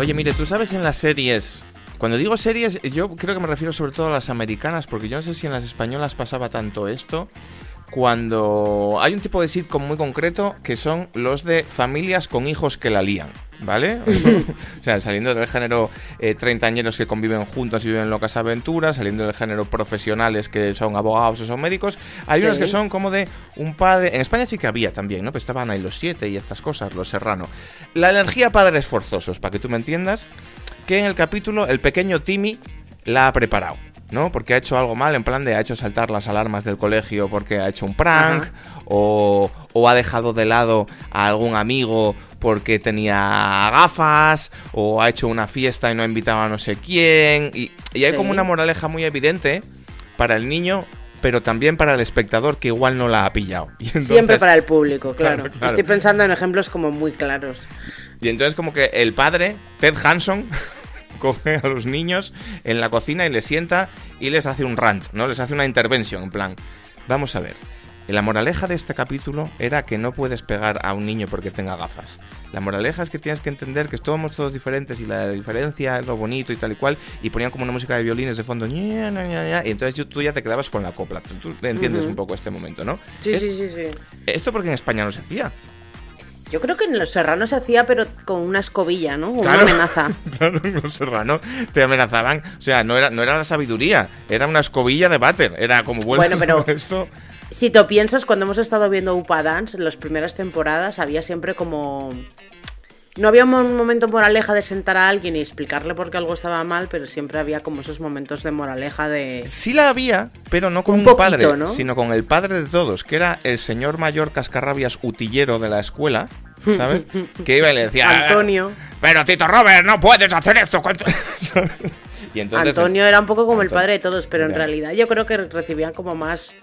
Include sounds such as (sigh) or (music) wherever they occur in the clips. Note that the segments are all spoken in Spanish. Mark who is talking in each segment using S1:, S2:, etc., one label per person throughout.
S1: Oye, mire, tú sabes en las series. Cuando digo series, yo creo que me refiero sobre todo a las americanas, porque yo no sé si en las españolas pasaba tanto esto. Cuando hay un tipo de sitcom muy concreto que son los de familias con hijos que la lían. ¿Vale? (laughs) o sea, saliendo del género eh, treintañeros que conviven juntos y viven locas aventuras, saliendo del género profesionales que son abogados o son médicos, hay
S2: Sí.
S1: unos que son como de un padre. En España sí que había también, ¿no? Pues estaban ahí los siete y estas cosas, los serrano. La energía padres forzosos, para que tú me entiendas, que en el capítulo el pequeño Timmy la ha preparado. ¿no? Porque ha hecho algo mal, en plan de ha hecho saltar las alarmas del colegio porque ha hecho un prank, o, o ha dejado de lado a algún amigo porque tenía gafas, o ha hecho una fiesta y no ha invitado a no sé quién. Y, y hay
S2: Sí.
S1: como una moraleja muy evidente para el niño, pero también para el espectador que igual no la ha pillado. (laughs) Y
S2: Siempre para el público, claro.
S1: Claro, claro.
S2: Estoy pensando en ejemplos como muy claros.
S1: Y entonces como que el padre, Ted Hanson, (laughs) coge a los niños en la cocina y les sienta y les hace un rant, ¿no? Les hace una intervención, en plan, vamos a ver. La moraleja de este capítulo era que no puedes pegar a un niño porque tenga gafas. La moraleja es que tienes que entender que somos todos diferentes y la diferencia es lo bonito y tal y cual. Y ponían como una música de violines de fondo. y entonces tú- ya te quedabas con la copla. Tú entiendes
S2: Ujú.
S1: un poco este momento, ¿no?
S2: Sí,
S1: Es-
S2: sí, sí, sí.
S1: Esto porque en España no se hacía.
S2: Yo creo que en Los Serranos se hacía, pero con una escobilla, ¿no? Con
S1: Claro.
S2: Una amenaza. (laughs)
S1: Claro, en los serrano te amenazaban. O sea, no era, no era la sabiduría, era una escobilla de váter. Era como
S2: Bueno, pero- (laughs)
S1: esto.
S2: Si te piensas, cuando hemos estado viendo Upa Dance, en las primeras temporadas, había siempre como... No había un momento moraleja de sentar a alguien y explicarle por qué algo estaba mal, pero siempre había como esos momentos de moraleja de...
S1: Sí la había, pero no con
S2: Un
S1: un,
S2: poquito,
S1: padre,
S2: ¿no?
S1: sino con el padre de todos, que era el señor mayor cascarrabias utillero de la escuela, ¿sabes? (laughs) que iba y le decía...
S2: Antonio.
S1: Pero Tito Robert, no puedes hacer esto. ¿cuánto-?" ¿sabes? (laughs) y entonces,
S2: Antonio era un poco como el padre de todos, pero en realidad yo creo que recibían como más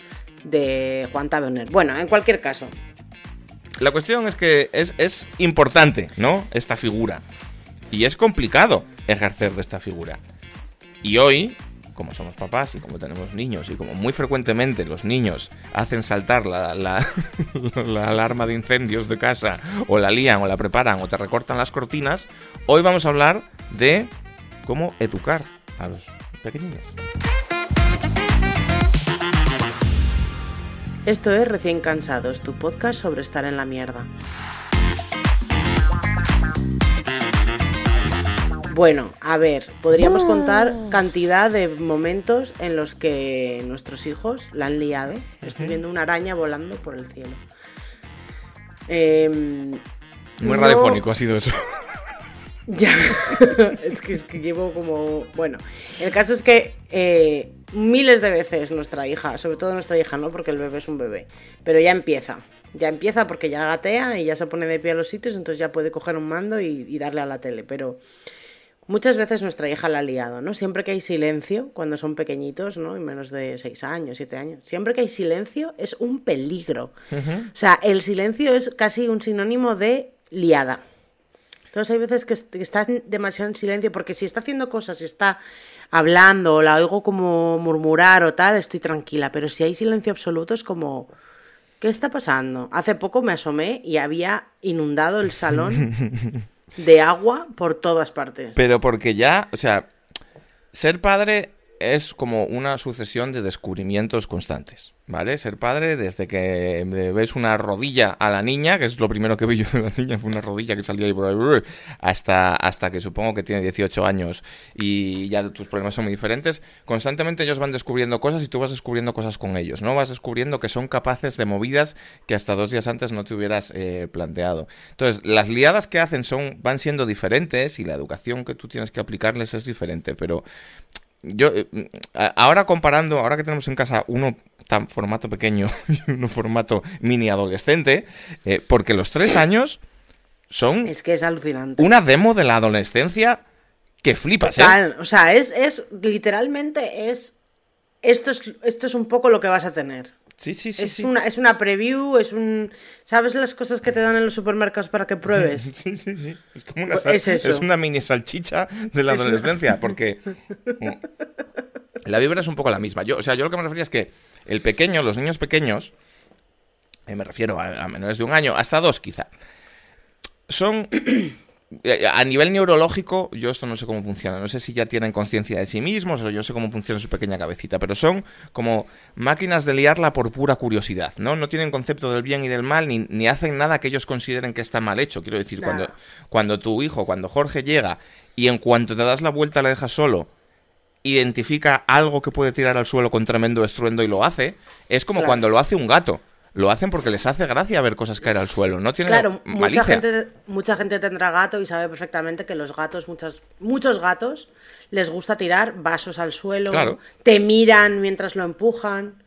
S2: de Juan Taberner. Bueno, en cualquier caso.
S1: La cuestión es que es, importante, ¿no? Esta figura. Y es complicado ejercer de esta figura. Y hoy, como somos papás y como tenemos niños y como muy frecuentemente los niños hacen saltar la (laughs) alarma de incendios de casa o la lían o la preparan o te recortan las cortinas, hoy vamos a hablar de cómo educar a los pequeñines.
S2: Esto es Recién Cansados, tu podcast sobre estar en la mierda. Bueno, a ver, podríamos contar cantidad de momentos en los que nuestros hijos la han liado. Estoy viendo una araña volando por el cielo. Em,
S1: Muy
S2: no-
S1: radiofónico ha sido eso. (laughs)
S2: Ya, (laughs) es que, es que llevo como... Bueno, el caso es que eh, miles de veces nuestra hija, sobre todo nuestra hija, ¿no? Porque el bebé es un bebé, pero ya empieza, ya empieza porque ya gatea y ya se pone de pie a los sitios, entonces ya puede coger un mando y, y darle a la tele, pero muchas veces nuestra hija la ha liado, ¿no? Siempre que hay silencio, cuando son pequeñitos, ¿no? Y menos de 6 años, 7 años, siempre que hay silencio es un peligro. O sea, el silencio es casi un sinónimo de liada. Entonces hay veces que, est- que está demasiado en silencio porque si está haciendo cosas, si está hablando o la oigo como murmurar o tal, estoy tranquila. Pero si hay silencio absoluto es como, ¿qué está pasando? Hace poco me asomé y había inundado el salón (laughs) de agua por todas partes.
S1: Pero porque ya, o sea, ser padre es como una sucesión de descubrimientos constantes, ¿vale? Ser padre desde que ves una rodilla a la niña, que es lo primero que vi yo de la niña, fue una rodilla que salía ahí, hasta, hasta que supongo que tiene 18 años y ya tus problemas son muy diferentes, constantemente ellos van descubriendo cosas y tú vas descubriendo cosas con ellos, ¿no? Vas descubriendo que son capaces de movidas que hasta dos días antes no te hubieras eh, planteado. Entonces, las liadas que hacen son, van siendo diferentes y la educación que tú tienes que aplicarles es diferente, pero yo eh, a- ahora comparando, ahora que tenemos en casa uno tan formato pequeño (laughs) y uno formato mini adolescente, eh, porque los tres años son
S2: Es que es alucinante.
S1: una demo de la adolescencia que flipas, ¿eh?
S2: O sea, es, es literalmente es esto es esto es un poco lo que vas a tener.
S1: Sí, sí, sí.
S2: es
S1: sí.
S2: una es una preview, es un ¿sabes las cosas que te dan en los supermercados para que (laughs) pruebes?
S1: Sí, sí, sí. Es como una,
S2: Pues
S1: sal-
S2: es eso.
S1: es una mini salchicha de la adolescencia, (laughs) porque mm, la vibra es un poco la misma. Yo, o sea, yo lo que me refería es que el pequeño, los niños pequeños, eh, me refiero a, a menores de un año, hasta dos quizá, son a nivel neurológico, yo esto no sé cómo funciona. No sé si ya tienen conciencia de sí mismos o yo sé cómo funciona su pequeña cabecita, pero son como máquinas de liarla por pura curiosidad, ¿no? No tienen concepto del bien y del mal ni, ni hacen nada que ellos consideren que está mal hecho. Quiero decir, cuando, cuando tu hijo, cuando Jorge llega y en cuanto te das la vuelta le dejas solo, identifica algo que puede tirar al suelo con tremendo estruendo y lo hace, es como cuando lo hace un gato lo hacen porque les hace gracia ver cosas caer al suelo. No tiene
S2: claro, mucha gente, mucha gente tendrá gato y sabe perfectamente que los gatos, muchas, muchos gatos, les gusta tirar vasos al suelo, te miran mientras lo empujan,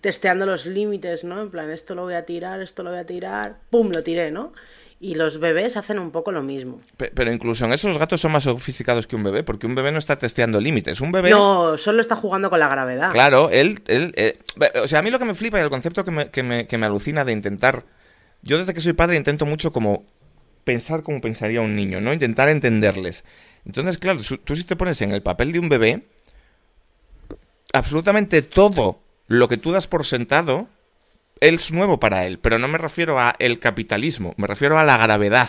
S2: testeando los límites, ¿no? En plan, esto lo voy a tirar, esto lo voy a tirar, ¡pum! Lo tiré, ¿no? Y los bebés hacen un poco lo mismo.
S1: Pero incluso en eso los gatos son más sofisticados que un bebé, porque un bebé no está testeando límites. Un bebé.
S2: No, solo está jugando con la gravedad.
S1: Claro, él. él eh, o sea, a mí lo que me flipa y el concepto que me, que, me, que me alucina de intentar. Yo desde que soy padre intento mucho como pensar como pensaría un niño, ¿no? Intentar entenderles. Entonces, claro, tú si te pones en el papel de un bebé, absolutamente todo lo que tú das por sentado es nuevo para él, pero no me refiero a el capitalismo, me refiero a la gravedad,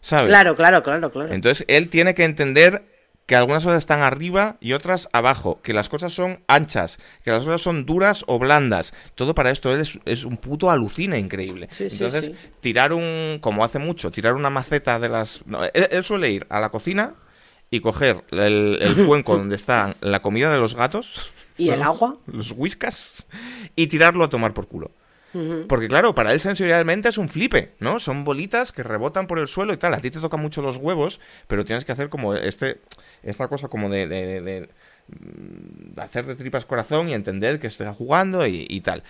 S1: ¿sabes?
S2: Claro, claro, claro, claro.
S1: Entonces él tiene que entender que algunas cosas están arriba y otras abajo, que las cosas son anchas, que las cosas son duras o blandas. Todo para esto él es, un puto alucina increíble. Entonces, tirar un, como hace mucho, tirar una maceta de las... él, suele ir a la cocina y coger el, el (laughs) cuenco donde está la comida de los gatos.
S2: ¿Y el agua?
S1: Los whiskas. Y tirarlo a tomar por culo. Porque claro, para él sensorialmente es un flipe, ¿no? Son bolitas que rebotan por el suelo y tal. A ti te tocan mucho los huevos, pero tienes que hacer como este, esta cosa como de, de, mm, hacer de tripas corazón y entender que está jugando y, tal.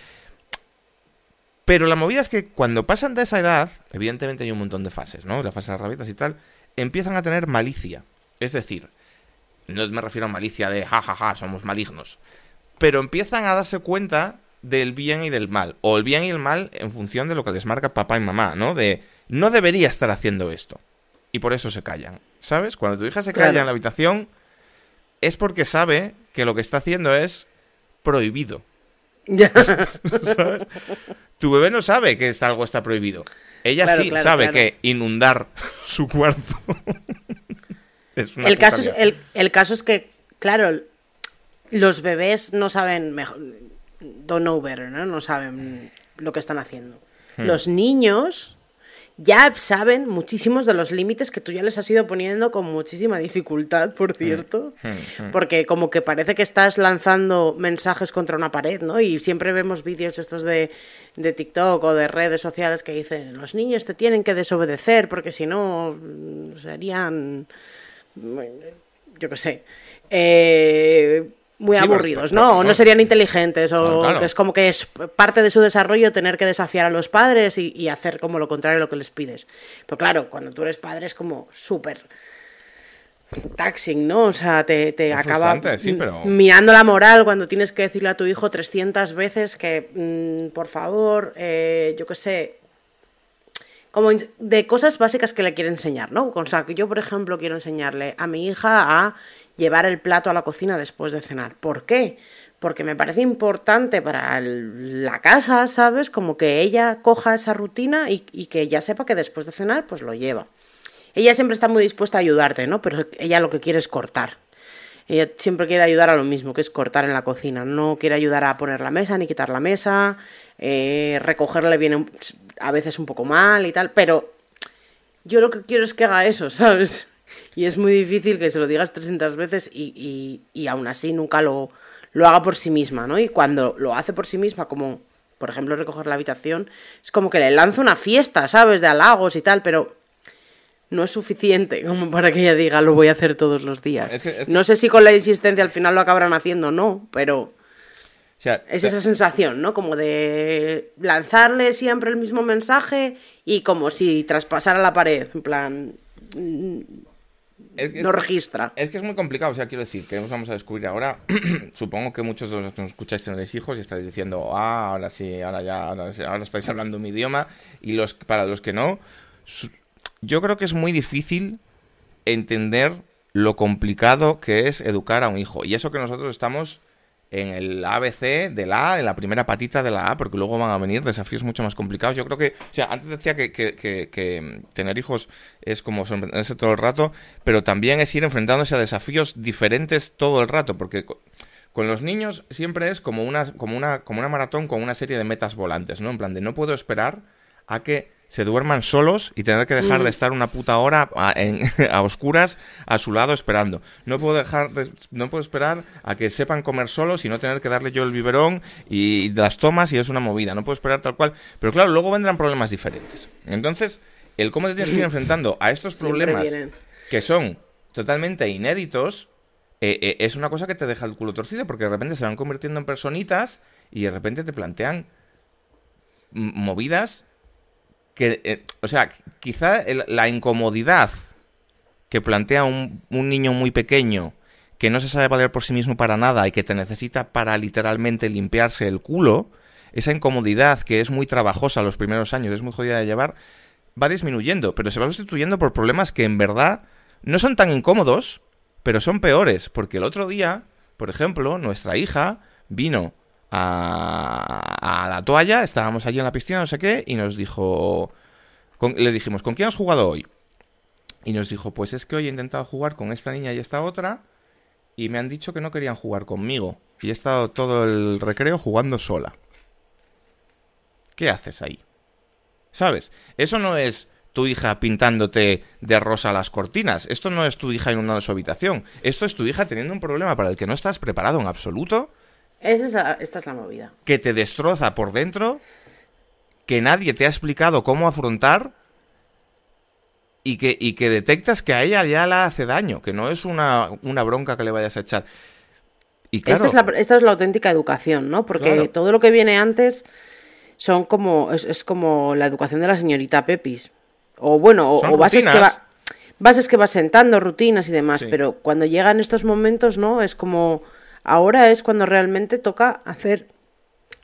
S1: Pero la movida es que cuando pasan de esa edad, evidentemente hay un montón de fases, ¿no? La fase de las rabietas y tal, empiezan a tener malicia. Es decir, no me refiero a malicia de jajaja, ja, ja, somos malignos. Pero empiezan a darse cuenta del bien y del mal, o el bien y el mal en función de lo que les marca papá y mamá, ¿no? De no debería estar haciendo esto. Y por eso se callan, ¿sabes? Cuando tu hija se calla en la habitación es porque sabe que lo que está haciendo es prohibido. (laughs) ¿Sabes? Tu bebé no sabe que algo está prohibido. Ella sí sabe que inundar (laughs) su cuarto (laughs)
S2: es una el caso es, el, el caso es que, claro, los bebés no saben mejor don't know better, ¿no? No saben lo que están haciendo. Hmm. Los niños ya saben muchísimos de los límites que tú ya les has ido poniendo con muchísima dificultad, por hmm. cierto, hmm. porque como que parece que estás lanzando mensajes contra una pared, ¿no? Y siempre vemos vídeos estos de, de TikTok o de redes sociales que dicen, los niños te tienen que desobedecer porque si no mm, serían, yo qué sé, eh, muy aburridos, ¿no? O no serían inteligentes, o es como que es parte de su desarrollo tener que desafiar a los padres y, hacer como lo contrario a lo que les pides. Pero claro, cuando tú eres padre es como súper taxing, ¿no? O sea, te, te acaba mirando la moral cuando tienes que decirle a tu hijo 300 veces que, mm, por favor, eh, yo qué sé, como de cosas básicas que le quiere enseñar, ¿no? O sea, que yo, por ejemplo, quiero enseñarle a mi hija a llevar el plato a la cocina después de cenar. ¿Por qué? Porque me parece importante para la casa, ¿sabes? Como que ella coja esa rutina y, que ella sepa que después de cenar, pues lo lleva. Ella siempre está muy dispuesta a ayudarte, ¿no? Pero ella lo que quiere es cortar. Ella siempre quiere ayudar a lo mismo, que es cortar en la cocina. No quiere ayudar a poner la mesa ni quitar la mesa. Eh, recogerle viene a veces un poco mal y tal, pero yo lo que quiero es que haga eso, (laughs) ¿sabes? Y es muy difícil que se lo digas 300 veces y, y, aún así nunca lo, lo haga por sí misma, ¿no? Y cuando lo hace por sí misma, como por ejemplo recoger la habitación, es como que le lanza una fiesta, ¿sabes? De halagos y tal, pero no es suficiente como para que ella diga lo voy a hacer todos los días. No sé si con la insistencia al final lo acabarán haciendo o no, pero es esa sensación, ¿no? Como de lanzarle siempre el mismo mensaje y como si traspasara la pared, en plan no registra.
S1: Es que es muy complicado, o sea, quiero decir, que nos vamos a descubrir ahora. (clears throat) Supongo que muchos de los que nos escucháis tenéis hijos y estáis diciendo, ah, ahora sí, ahora ya, ahora, estáis hablando mi idioma. Y los para los que no, yo creo que es muy difícil entender lo complicado que es educar a un hijo. Y eso que nosotros estamos en el ABC de la A, en la primera patita de la A, porque luego van a venir desafíos mucho más complicados. Yo creo que, o sea, antes decía que, que, que, tener hijos es como sorprenderse todo el rato, pero también es ir enfrentándose a desafíos diferentes todo el rato, porque con los niños siempre es como una, como una, como una maratón con una serie de metas volantes, ¿no? En plan de no puedo esperar a que se duerman solos y tener que dejar de mm. estar una puta hora a, en, (laughs) a, oscuras a su lado esperando. No puedo dejar no puedo esperar a que sepan comer solos y no tener que darle yo el biberón y, las tomas y es una movida. No puedo esperar tal cual. Pero claro, luego vendrán problemas diferentes. Entonces, el cómo te tienes que ir (laughs) enfrentando a estos problemas que son totalmente inéditos eh, eh, es una cosa que te deja el culo torcido porque de repente se van convirtiendo en personitas y de repente te plantean movidas eh, o sea, quizá la incomodidad que plantea un, niño muy pequeño que no se sabe valer por sí mismo para nada y que te necesita para literalmente limpiarse el culo, esa incomodidad que es muy trabajosa los primeros años, es muy jodida de llevar, va disminuyendo, pero se va sustituyendo por problemas que en verdad no son tan incómodos, pero son peores, porque el otro día, por ejemplo, nuestra hija vino a, la toalla, estábamos allí en la piscina, no sé qué, y nos dijo, le dijimos, ¿con quién has jugado hoy? Y nos dijo, pues es que hoy he intentado jugar con esta niña y esta otra, y me han dicho que no querían jugar conmigo, y he estado todo el recreo jugando sola. ¿Qué haces ahí? ¿Sabes? Eso no es tu hija pintándote de rosa las cortinas. Esto no es tu hija inundando su habitación. Esto es tu hija teniendo un problema para el que no estás preparado en absoluto
S2: esta es la movida.
S1: Que te destroza por dentro, que nadie te ha explicado cómo afrontar y que, y que detectas que a ella ya la hace daño, que no es una, bronca que le vayas a echar.
S2: Y esta, es la, esta es la auténtica educación, ¿no? Porque todo lo que viene antes son como es, como la educación de la señorita Pepis. O bueno, o, bases que va, bases que vas sentando, rutinas y demás, pero cuando llegan estos momentos, ¿no? Es como Ahora es cuando realmente toca hacer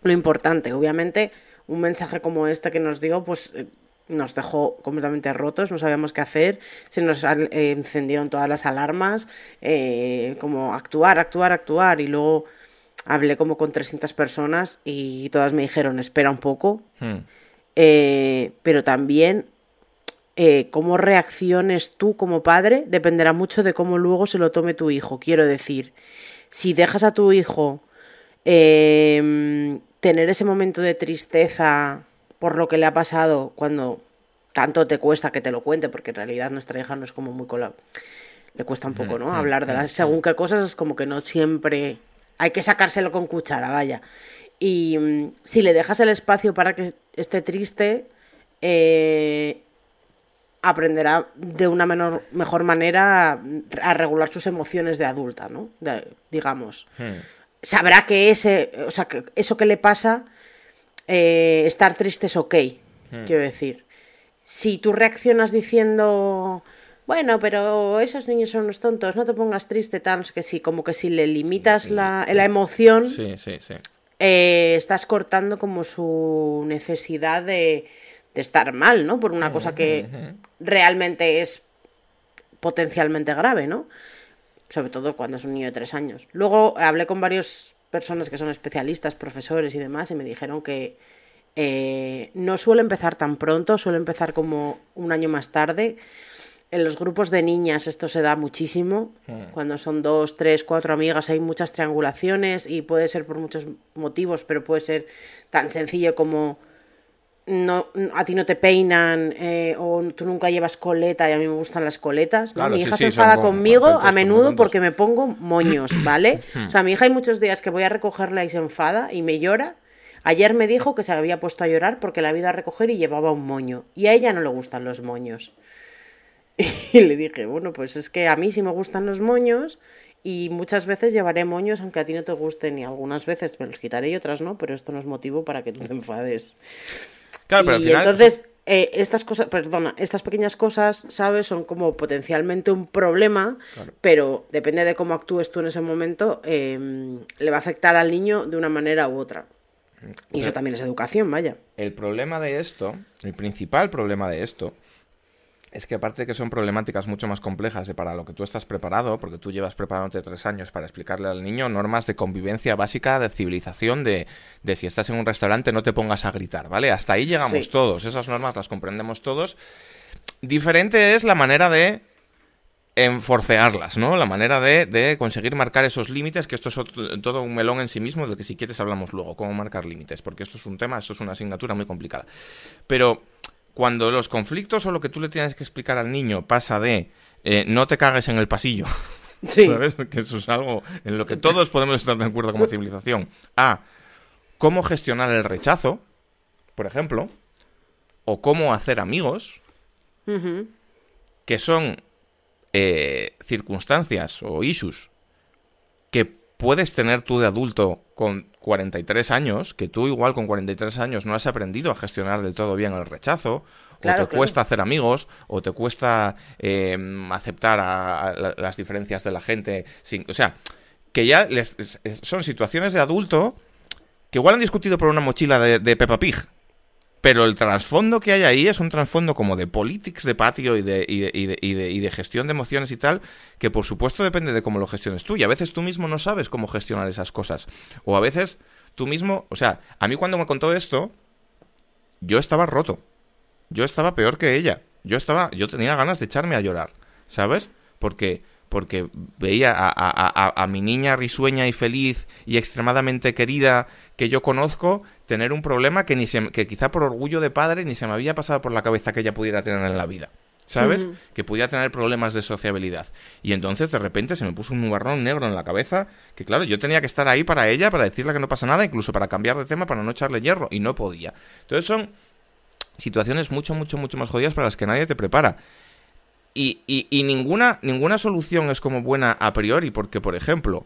S2: lo importante. Obviamente, un mensaje como este que nos dio, pues eh, nos dejó completamente rotos, no sabíamos qué hacer, se nos eh, encendieron todas las alarmas, eh, como actuar, actuar, actuar, y luego hablé como con 300 personas y todas me dijeron, espera un poco, hmm. pero también cómo reacciones tú como padre dependerá mucho de cómo luego se lo tome tu hijo, quiero decir si dejas a tu hijo em, tener ese momento de tristeza por lo que le ha pasado cuando tanto te cuesta que te lo cuente, porque en realidad nuestra hija no es como muy cola. Le cuesta un poco, ¿no? Hablar de las según qué cosas es como que no siempre hay que sacárselo con cuchara, vaya. Y mm, si le dejas el espacio para que esté triste, eh, aprenderá de una menor, mejor manera a, regular sus emociones de adulta, ¿no? digamos. Hmm. Sabrá que ese, o sea, que eso que le pasa, eh, estar triste es ok, hmm. quiero decir. Si tú reaccionas diciendo, bueno, pero esos niños son unos tontos, no te pongas triste, tal, que sí, como que si le limitas la, la emoción, eh, estás cortando como su necesidad de de estar mal, ¿no? Por una cosa que realmente es potencialmente grave, ¿no? Sobre todo cuando es un niño de tres años. Luego hablé con varias personas que son especialistas, profesores y demás, y me dijeron que eh, no suele empezar tan pronto, suele empezar como un año más tarde. En los grupos de niñas esto se da muchísimo. Hmm. Cuando son dos, tres, cuatro amigas hay muchas triangulaciones y puede ser por muchos motivos, pero puede ser tan sencillo como no, a ti no te peinan eh, o tú nunca llevas coleta y a mí me gustan las coletas. mi hija se enfada conmigo a menudo porque me pongo moños, ¿vale? (clears throat) o sea, mi hija hay muchos días que voy a recogerla y se enfada y me llora. Ayer me dijo que se había puesto a llorar porque la había a recoger y llevaba un moño. Y a ella no le gustan los moños. (laughs) Y le dije, bueno, pues es que a mí sí me gustan los moños y muchas veces llevaré moños aunque a ti no te gusten y algunas veces me los quitaré y otras no, pero esto no es motivo para que tú te (laughs) enfades y entonces, eh, estas cosas, perdona, estas pequeñas cosas, ¿sabes? Son como potencialmente un problema, pero depende de cómo actúes tú en ese momento, em, le va a afectar al niño de una manera u otra. Y eso también es educación, vaya.
S1: El problema de esto, el principal problema de esto, es que aparte de que son problemáticas mucho más complejas de para lo que tú estás preparado, porque tú llevas preparándote tres años para explicarle al niño normas de convivencia básica, de civilización, de, de si estás en un restaurante no te pongas a gritar, ¿vale? Hasta ahí llegamos
S2: Sí.
S1: todos, esas normas las comprendemos todos. Diferente es la manera de enforcearlas, ¿no? La manera de, de conseguir marcar esos límites, que esto es otro- todo un melón en sí mismo, del que si quieres hablamos luego, cómo marcar límites, porque esto es un tema, esto es una asignatura muy complicada. Pero cuando los conflictos o lo que tú le tienes que explicar al niño pasa de eh, no te cagues en el pasillo, (laughs)
S2: Sí.
S1: ¿sabes? Que eso es algo en lo que todos podemos estar de acuerdo como civilización, a cómo gestionar el rechazo, por ejemplo, o cómo hacer amigos, que son eh, circunstancias o issues que puedes tener tú de adulto con 43 años, que tú igual con 43 años no has aprendido a gestionar del todo bien el rechazo,
S2: Claro,
S1: o te
S2: claro.
S1: cuesta hacer amigos, o te cuesta eh, aceptar a, a la- las diferencias de la gente. Sin, o sea, que ya les- es- es- son situaciones de adulto que igual han discutido por una mochila de, de Peppa Pig. Pero el trasfondo que hay ahí es un trasfondo como de politics de patio y de, y de, y de- gestión de emociones y tal, que por supuesto depende de cómo lo gestiones tú. Y a veces tú mismo no sabes cómo gestionar esas cosas. O a veces tú mismo, o sea, a mí cuando me contó esto, yo estaba roto. Yo estaba peor que ella. Yo estaba, yo tenía ganas de echarme a llorar, ¿sabes? Porque, porque veía a- a mi niña risueña y feliz y extremadamente querida que yo conozco tener un problema que ni se, que quizá por orgullo de padre ni se me había pasado por la cabeza que ella pudiera tener en la vida. ¿Sabes? Que pudiera tener problemas de sociabilidad. Y entonces de repente se me puso un nubarrón negro en la cabeza, que claro, yo tenía que estar ahí para ella, para decirle que no pasa nada, incluso para cambiar de tema, para no echarle hierro, y no podía. Entonces son situaciones mucho, mucho, mucho más jodidas para las que nadie te prepara. Y, y- y ninguna, ninguna solución es como buena a priori, porque, por ejemplo,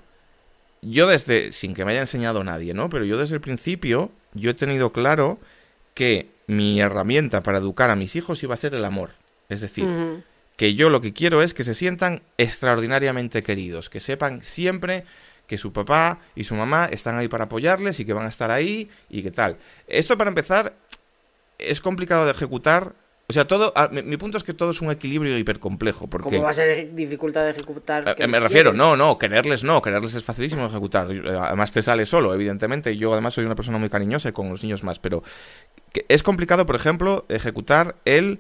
S1: yo desde, sin que me haya enseñado nadie, ¿no? Pero yo desde el principio, yo he tenido claro que mi herramienta para educar a mis hijos iba a ser el amor. Es decir, que yo lo que quiero es que se sientan extraordinariamente queridos, que sepan siempre que su papá y su mamá están ahí para apoyarles y que van a estar ahí y que tal. Esto para empezar es complicado de ejecutar. O sea, todo, a- mi, mi punto es que todo es un equilibrio hipercomplejo. Porque,
S2: ¿Cómo va a ser dificultad de ejecutar?
S1: eh, me refiero,
S2: quieres?
S1: no, no, quererles no, quererles es facilísimo de ejecutar. Eh, Además te sale solo, evidentemente. Yo además soy una persona muy cariñosa y con los niños más, pero que es complicado, por ejemplo, ejecutar el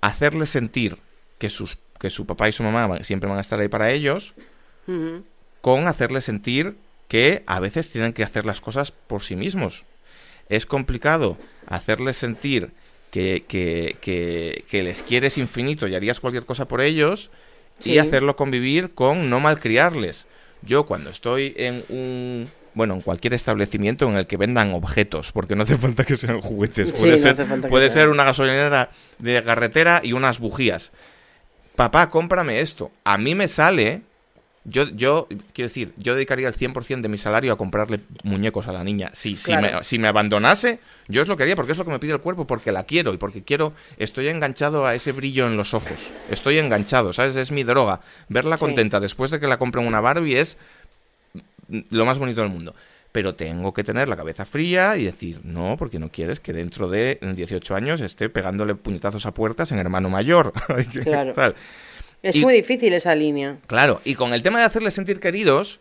S1: hacerles sentir que sus que su papá y su mamá siempre van a estar ahí para ellos, con hacerles sentir que a veces tienen que hacer las cosas por sí mismos. Es complicado hacerles sentir que, que, que, que les quieres infinito y harías cualquier cosa por ellos
S2: Sí.
S1: y hacerlo convivir con no malcriarles. Yo cuando estoy en un... Bueno, en cualquier establecimiento en el que vendan objetos, porque no hace falta que sean juguetes. Puede, ser, puede ser una gasolinera de carretera y unas bujías. Papá, cómprame esto. A mí me sale yo, yo, quiero decir, yo dedicaría el 100% de mi salario a comprarle muñecos a la niña. Si, si, me, si me abandonase, yo es lo que haría, porque es lo que me pide el cuerpo, porque la quiero y porque quiero, estoy enganchado a ese brillo en los ojos. Estoy enganchado, ¿sabes? Es mi droga. Verla
S2: Sí.
S1: contenta después de que la compren una Barbie es lo más bonito del mundo. Pero tengo que tener la cabeza fría y decir, no, porque no quieres que dentro de 18 años esté pegándole puñetazos a puertas en hermano mayor. (laughs)
S2: Claro. Es
S1: Y-
S2: muy difícil esa línea.
S1: Claro, y con el tema de hacerles sentir queridos,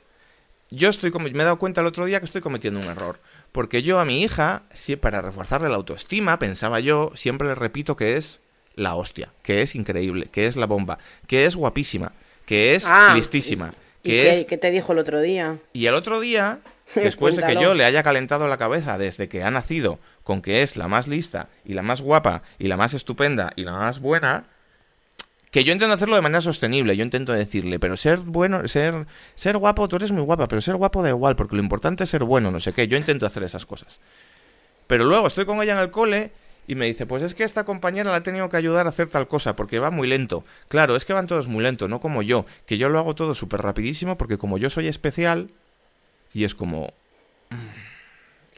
S1: yo estoy me he dado cuenta el otro día que estoy cometiendo un error. Porque yo a mi hija, sí, para reforzarle la autoestima, pensaba yo, siempre le repito que es la hostia, que es increíble, que es la bomba, que es guapísima, que es
S2: Ah,
S1: listísima,
S2: ¿Y
S1: que es...
S2: qué te dijo el otro día?
S1: Y el otro día, (laughs) después de que yo le haya calentado la cabeza desde que ha nacido con que es la más lista y la más guapa y la más estupenda y la más buena, que yo intento hacerlo de manera sostenible, yo intento decirle, pero ser bueno, ser, ser guapo, tú eres muy guapa, pero ser guapo da igual, porque lo importante es ser bueno, no sé qué, yo intento hacer esas cosas. Pero luego estoy con ella en el cole y me dice, pues es que esta compañera la ha tenido que ayudar a hacer tal cosa, porque va muy lento. Claro, es que van todos muy lento, no como yo, que yo lo hago todo súper rapidísimo, porque como yo soy especial, y es como... mm,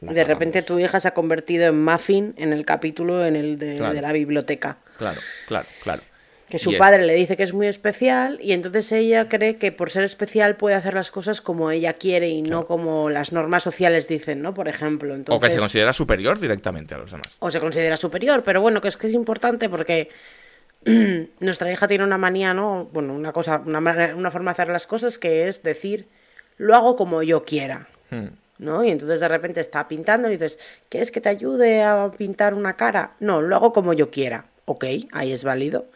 S1: la
S2: de repente tu hija se ha convertido en Muffin en el capítulo en el de,
S1: Claro.
S2: de la biblioteca.
S1: Claro, claro, claro.
S2: Que su padre le dice que es muy especial y entonces ella cree que por ser especial puede hacer las cosas como ella quiere y no como las normas sociales dicen, ¿no? Por ejemplo. Entonces,
S1: O que se considera superior directamente a los demás.
S2: o se considera superior, pero bueno, que es que es importante porque (clears throat) nuestra hija tiene una manía, ¿no? Bueno, una cosa, una, una, forma de hacer las cosas que es decir, lo hago como yo quiera. Hmm. ¿No? Y entonces de repente está pintando y dices, ¿quieres que te ayude a pintar una cara? No, lo hago como yo quiera. Ok, ahí es válido.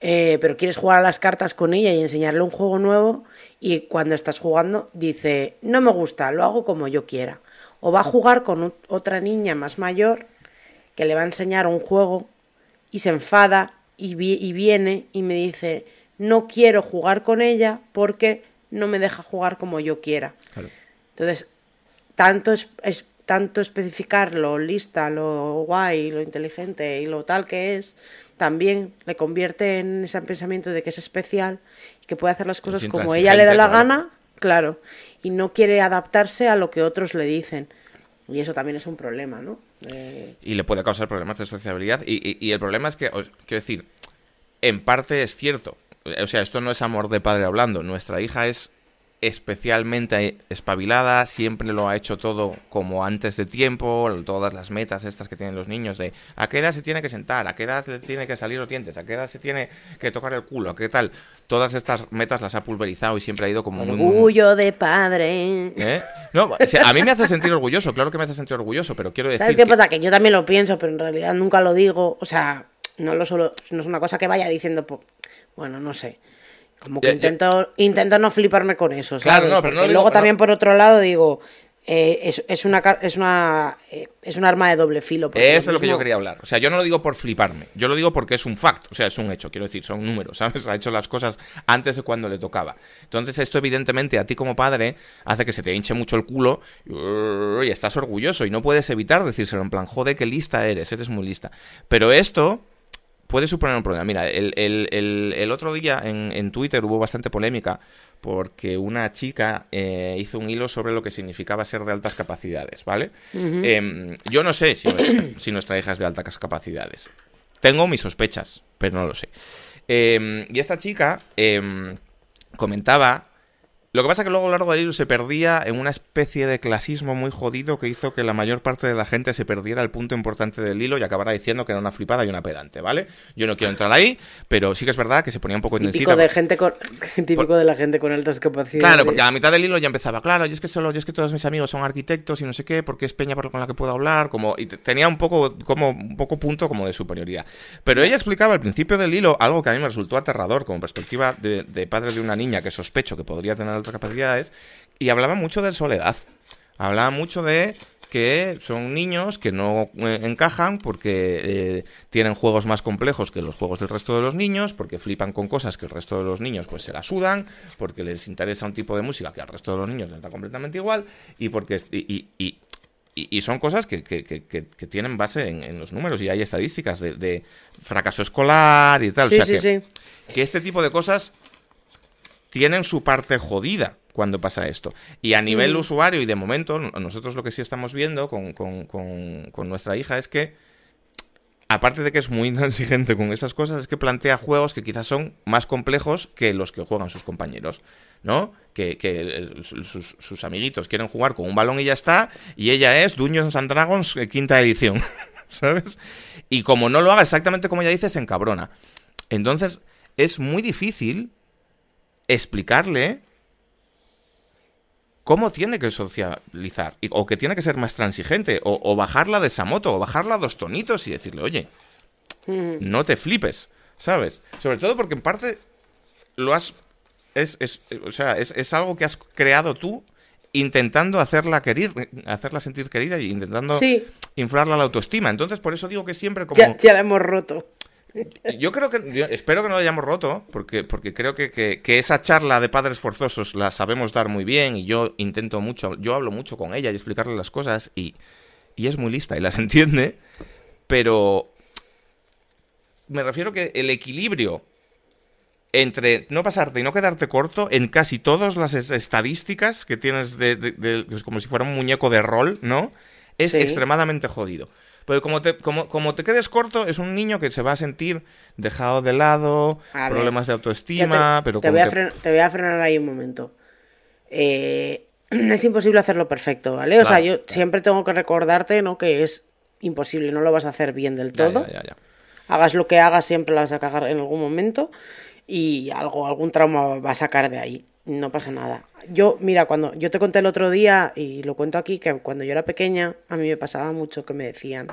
S2: Eh, pero quieres jugar a las cartas con ella y enseñarle un juego nuevo y cuando estás jugando dice, no me gusta, lo hago como yo quiera. O va a jugar con otra niña más mayor que le va a enseñar un juego y se enfada y, viene y me dice, no quiero jugar con ella porque no me deja jugar como yo quiera. Entonces, tanto es, tanto especificar lo lista, lo guay, lo inteligente y lo tal que es, también le convierte en ese pensamiento de que es especial y que puede hacer las cosas como ella le da la gana, claro, y no quiere adaptarse a lo que otros le dicen. Y eso también es un problema, ¿no?
S1: Eh, y le puede causar problemas de sociabilidad. Y, el problema es que, quiero decir, en parte es cierto. O sea, esto no es amor de padre hablando. Nuestra hija es especialmente espabilada, siempre lo ha hecho todo como antes de tiempo, todas las metas estas que tienen los niños de a qué edad se tiene que sentar, a qué edad le tiene que salir los dientes, a qué edad se tiene que tocar el culo, a qué tal. Todas estas metas las ha pulverizado y siempre ha ido como
S2: muy... Orgullo de padre.
S1: ¿Eh? No, a mí me hace sentir orgulloso, claro que me hace sentir orgulloso, pero quiero decir...
S2: ¿Sabes qué pasa? Que yo también lo pienso, pero en realidad nunca lo digo, o sea, no, lo solo, no es una cosa que vaya diciendo, bueno, no sé. Como que intento, intento no fliparme con eso, ¿sabes? Claro, no, pero no luego también por otro lado digo, eh, es, es, una, es, una, eh, es un arma de doble filo.
S1: Eso es lo que yo quería hablar. O sea, yo no lo digo por fliparme, yo lo digo porque es un fact, o sea, es un hecho, quiero decir, son números, (laughs) ¿sabes? Ha hecho las cosas antes de cuando le tocaba. Entonces, esto evidentemente a ti como padre hace que se te hinche mucho el culo y estás orgulloso y no puedes evitar decírselo en plan, joder, qué lista eres, eres muy lista. Pero esto puede suponer un problema. Mira, el, el, el, otro día en, en, Twitter hubo bastante polémica porque una chica eh, hizo un hilo sobre lo que significaba ser de altas capacidades, ¿vale? Em, yo no sé si nuestra, (coughs) si nuestra, hija es de altas capacidades. Tengo mis sospechas, pero no lo sé. Em, y esta chica em, comentaba lo que pasa es que luego a lo largo del hilo se perdía en una especie de clasismo muy jodido que hizo que la mayor parte de la gente se perdiera el punto importante del hilo y acabara diciendo que era una flipada y una pedante, ¿vale? Yo no quiero entrar ahí, pero sí que es verdad que se ponía un poco
S2: típico de gente con (laughs) Típico de la gente con altas capacidades.
S1: Claro, porque a la mitad del hilo ya empezaba, claro, yo es que solo, yo es que todos mis amigos son arquitectos y no sé qué, porque es peña con la que puedo hablar, como y tenía un poco como un poco punto como de superioridad. Pero ella explicaba al principio del hilo algo que a mí me resultó aterrador como perspectiva de, de padre de una niña que sospecho que podría tener altas capacidades y hablaba mucho de soledad. Hablaba mucho de que son niños que no eh, encajan porque eh, tienen juegos más complejos que los juegos del resto de los niños, porque flipan con cosas que el resto de los niños pues se la sudan, porque les interesa un tipo de música que al resto de los niños les da completamente igual y porque y, y, y, son cosas que, que, que, que tienen base en, los números y hay estadísticas de, fracaso escolar y tal. o sea que, que este tipo de cosas tienen su parte jodida cuando pasa esto. Y a nivel mm. usuario y de momento, nosotros lo que sí estamos viendo con, con, nuestra hija es que, aparte de que es muy (laughs) intransigente con estas cosas, es que plantea juegos que quizás son más complejos que los que juegan sus compañeros. ¿no? Que, sus, amiguitos quieren jugar con un balón y ya está, y ella es Dungeons and Dragons eh, quinta edición, (laughs) ¿sabes? Y como no lo haga exactamente como ella dice, se encabrona. Entonces, es muy difícil explicarle cómo tiene que socializar, o que tiene que ser más transigente, o, bajarla de esa moto, o bajarla dos tonitos y decirle, oye, no te flipes, ¿sabes? Sobre todo porque en parte lo has... Es, o sea, es, algo que has creado tú intentando hacerla querer, hacerla sentir querida y intentando inflarla la autoestima. Entonces, por eso digo que siempre como...
S2: Ya, ya la hemos roto. (laughs)
S1: Yo creo que, espero que no lo hayamos roto, porque, porque creo que, esa charla de padres forzosos la sabemos dar muy bien y yo intento mucho, yo hablo mucho con ella y explicarle las cosas y, y es muy lista y las (laughs) entiende, pero me refiero que el equilibrio entre no pasarte y no quedarte corto en casi todas las estadísticas que tienes de, como si fuera un muñeco de rol, ¿no? Es extremadamente jodido. Pero como te, como, como te quedes corto, es un niño que se va a sentir dejado de lado, problemas de autoestima, pero
S2: te voy, a te voy a frenar ahí un momento. Eh, (clears throat) es imposible hacerlo perfecto, ¿vale? O sea, yo siempre tengo que recordarte, ¿no? Que es imposible, no lo vas a hacer bien del todo. hagas lo que hagas, siempre la vas a cagar en algún momento y algo, algún trauma va a sacar de ahí. No pasa nada. Yo, mira, cuando yo te conté el otro día, y lo cuento aquí, que cuando yo era pequeña, a mí me pasaba mucho que me decían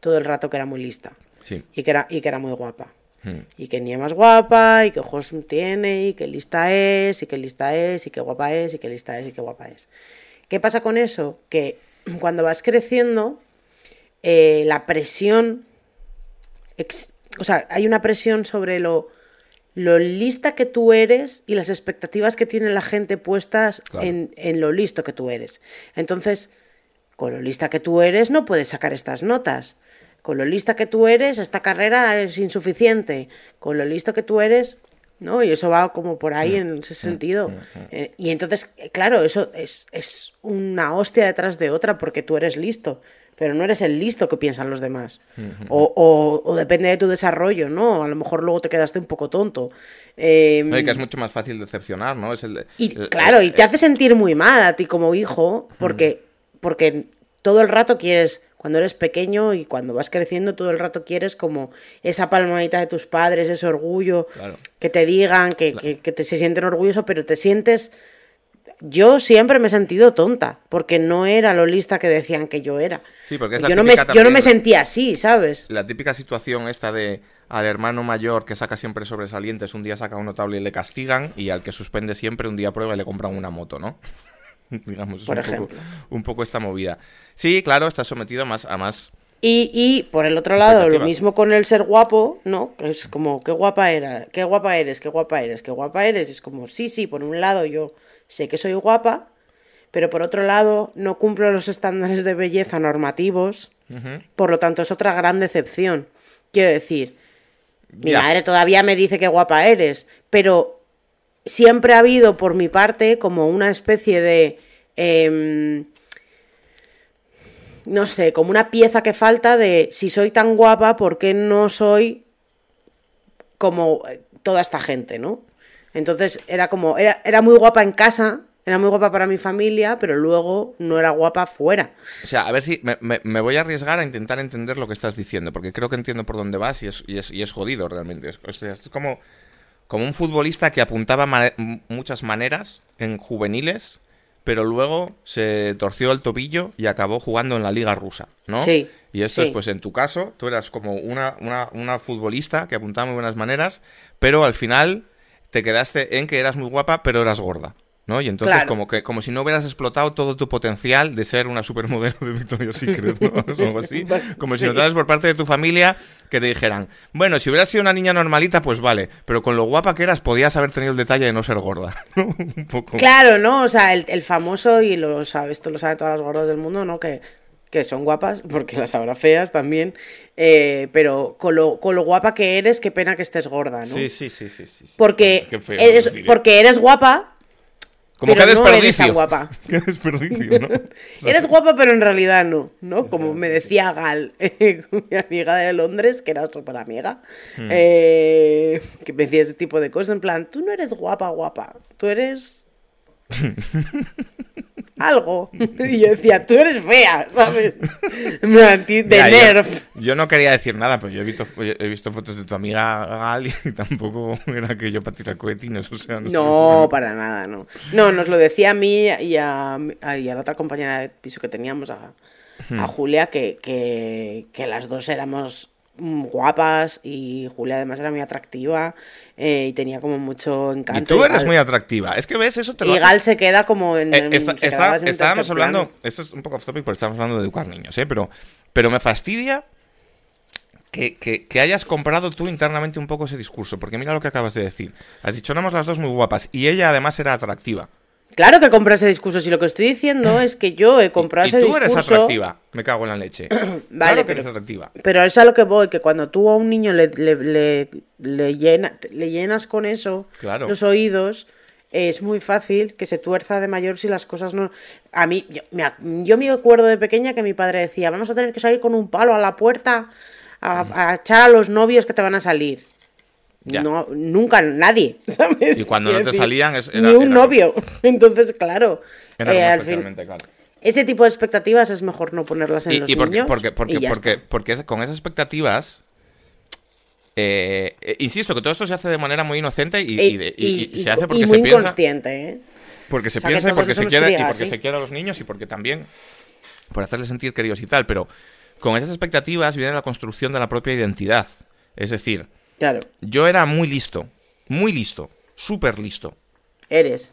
S2: todo el rato que era muy lista.
S1: Sí.
S2: Y que era, y que era muy guapa.
S1: Hmm.
S2: Y que ni es más guapa, y que ojos tiene, y que lista es, y que lista es, y que guapa es, y que lista es, y que guapa es. ¿Qué pasa con eso? Que cuando vas creciendo, eh, la presión, ex- o sea, hay una presión sobre lo, lo lista que tú eres y las expectativas que tiene la gente puestas
S1: Claro.
S2: en, en lo listo que tú eres. Entonces, con lo lista que tú eres no puedes sacar estas notas. Con lo lista que tú eres, esta carrera es insuficiente. Con lo listo que tú eres, ¿no? Y eso va como por ahí en ese sentido. Eh, y entonces, claro, eso es, es una hostia detrás de otra porque tú eres listo. Pero no eres el listo que piensan los demás. o, o- o depende de tu desarrollo, ¿no? A lo mejor luego te quedaste un poco tonto. Eh,
S1: No, y que es mucho más fácil decepcionar, ¿no? Es el,
S2: y
S1: el-
S2: claro,
S1: el-
S2: y te hace sentir muy mal a ti como hijo, porque, porque todo el rato quieres, cuando eres pequeño y cuando vas creciendo, todo el rato quieres como esa palmadita de tus padres, ese orgullo,
S1: Claro.
S2: que te digan, que, que- que te se sienten orgullosos, pero te sientes... Yo siempre me he sentido tonta, porque no era lo lista que decían que yo era.
S1: Sí, porque es la
S2: yo, no me, yo no me sentía así, ¿sabes?
S1: La típica situación esta de al hermano mayor que saca siempre sobresalientes, un día saca un notable y le castigan, y al que suspende siempre, un día prueba y le compran una moto, ¿no? (laughs) Digamos, es
S2: Por
S1: un, poco,
S2: ejemplo.
S1: un poco esta movida. Sí, claro, está sometido a más, a más
S2: Y, y por el otro lado, lo mismo con el ser guapo, ¿no? Es como, qué guapa era, qué guapa eres, qué guapa eres, qué guapa eres. Es como, sí, sí, por un lado yo sé que soy guapa, pero por otro lado no cumplo los estándares de belleza normativos, por lo tanto es otra gran decepción. Quiero decir, mi madre todavía me dice que guapa eres, pero siempre ha habido por mi parte como una especie de... em, no sé, como una pieza que falta de si soy tan guapa, ¿por qué no soy como eh, toda esta gente, ¿no? Entonces era como, era, era muy guapa en casa, era muy guapa para mi familia, pero luego no era guapa fuera.
S1: O sea, a ver si me, me- me voy a arriesgar a intentar entender lo que estás diciendo, porque creo que entiendo por dónde vas y es, y es, y es jodido realmente. Es, o sea, es como, como un futbolista que apuntaba ma- muchas maneras en juveniles, pero luego se torció el tobillo y acabó jugando en la liga rusa, ¿no?
S2: Sí,
S1: Y esto
S2: sí.
S1: es, pues en tu caso, tú eras como una, una, una futbolista que apuntaba muy buenas maneras, pero al final te quedaste en que eras muy guapa, pero eras gorda. ¿No? Y entonces
S2: Claro.
S1: como que como si no hubieras explotado todo tu potencial de ser una supermodelo de Victoria's Secret, ¿no? (laughs) O algo así. Como si notaras por parte de tu familia que te dijeran, bueno, si hubieras sido una niña normalita, pues vale, pero con lo guapa que eras podías haber tenido el detalle de no ser gorda, (laughs) ¿no? Un poco.
S2: Claro, ¿no? O sea, el, el famoso, y lo sabe, esto lo saben todas las gordas del mundo, ¿no? Que, que son guapas, (laughs) porque las habrá feas también, eh, pero con lo, con lo guapa que eres, qué pena que estés gorda, ¿no?
S1: Sí, sí, sí, sí, sí.
S2: Porque,
S1: feo
S2: eres, porque eres guapa,
S1: Como
S2: pero
S1: que
S2: no
S1: desperdicio.
S2: eres tan guapa. (laughs)
S1: Qué desperdicio, ¿no? (laughs) O sea,
S2: Eres guapa, pero en realidad no, ¿no? Como me decía Gal, mi amiga de Londres, que era súper amiga,
S1: Hmm.
S2: eh, que me decía ese tipo de cosas, en plan, tú no eres guapa, guapa, tú eres... algo. (laughs) Y yo decía, tú eres fea, ¿sabes? (laughs) Ti- De
S1: Mira,
S2: nerf.
S1: Yo, no quería decir nada, pero yo he visto, he visto fotos de tu amiga Gal y (laughs) tampoco era que yo para tirar cohetines, o sea...
S2: No,
S1: sé.
S2: para nada, no. No, nos lo decía a mí y a, y a la otra compañera de piso que teníamos, a,
S1: Hmm.
S2: a Julia, que, que, que las dos éramos guapas y Julia además era muy atractiva eh, y tenía como mucho
S1: Y
S2: encanto.
S1: tú eres
S2: Gal-
S1: muy atractiva. Es que ves, eso te lo
S2: Y Gal se queda como en...
S1: Eh,
S2: se en
S1: estábamos hablando,
S2: plano.
S1: esto es un poco off topic, porque estábamos hablando de educar niños, ¿eh? Pero, pero me fastidia que, que- que hayas comprado tú internamente un poco ese discurso, porque mira lo que acabas de decir. Has dicho, éramos las dos muy guapas, y ella además era atractiva.
S2: Claro que compré ese discurso, si lo que estoy diciendo es que yo he comprado
S1: y
S2: ese
S1: tú
S2: discurso...
S1: eres atractiva, me cago en la leche. (clears throat) claro que
S2: pero-
S1: eres atractiva.
S2: Pero es a lo que voy, que cuando tú a un niño le, le, le- le llena- le llenas con eso
S1: Claro.
S2: los oídos, es muy fácil que se tuerza de mayor si las cosas no... A mí, yo me, yo me acuerdo de pequeña que mi padre decía, vamos a tener que salir con un palo a la puerta a, a echar a los novios que te van a salir.
S1: Ya.
S2: No, nunca nadie, (laughs) ¿sabes?
S1: Y cuando no te salían, es- era-
S2: ni un
S1: era-
S2: novio. (laughs) Entonces, claro,
S1: Era
S2: eh, al fin-
S1: claro.
S2: ese tipo de expectativas es mejor no ponerlas en
S1: Y,
S2: los
S1: y porque,
S2: niños.
S1: porque, porque,
S2: y ya
S1: porque,
S2: está.
S1: porque con esas expectativas eh, eh, insisto que todo esto se hace de manera muy inocente y, se hace
S2: y
S1: porque
S2: muy
S1: se piensa
S2: inconsciente, ¿eh?
S1: porque se
S2: O sea, que
S1: piensa y porque se quiere y porque
S2: ¿sí?
S1: se quiere a los niños y porque también por hacerles sentir queridos y tal pero con esas expectativas viene la construcción de la propia identidad es decir
S2: Claro,
S1: yo era muy listo muy listo súper listo
S2: eres.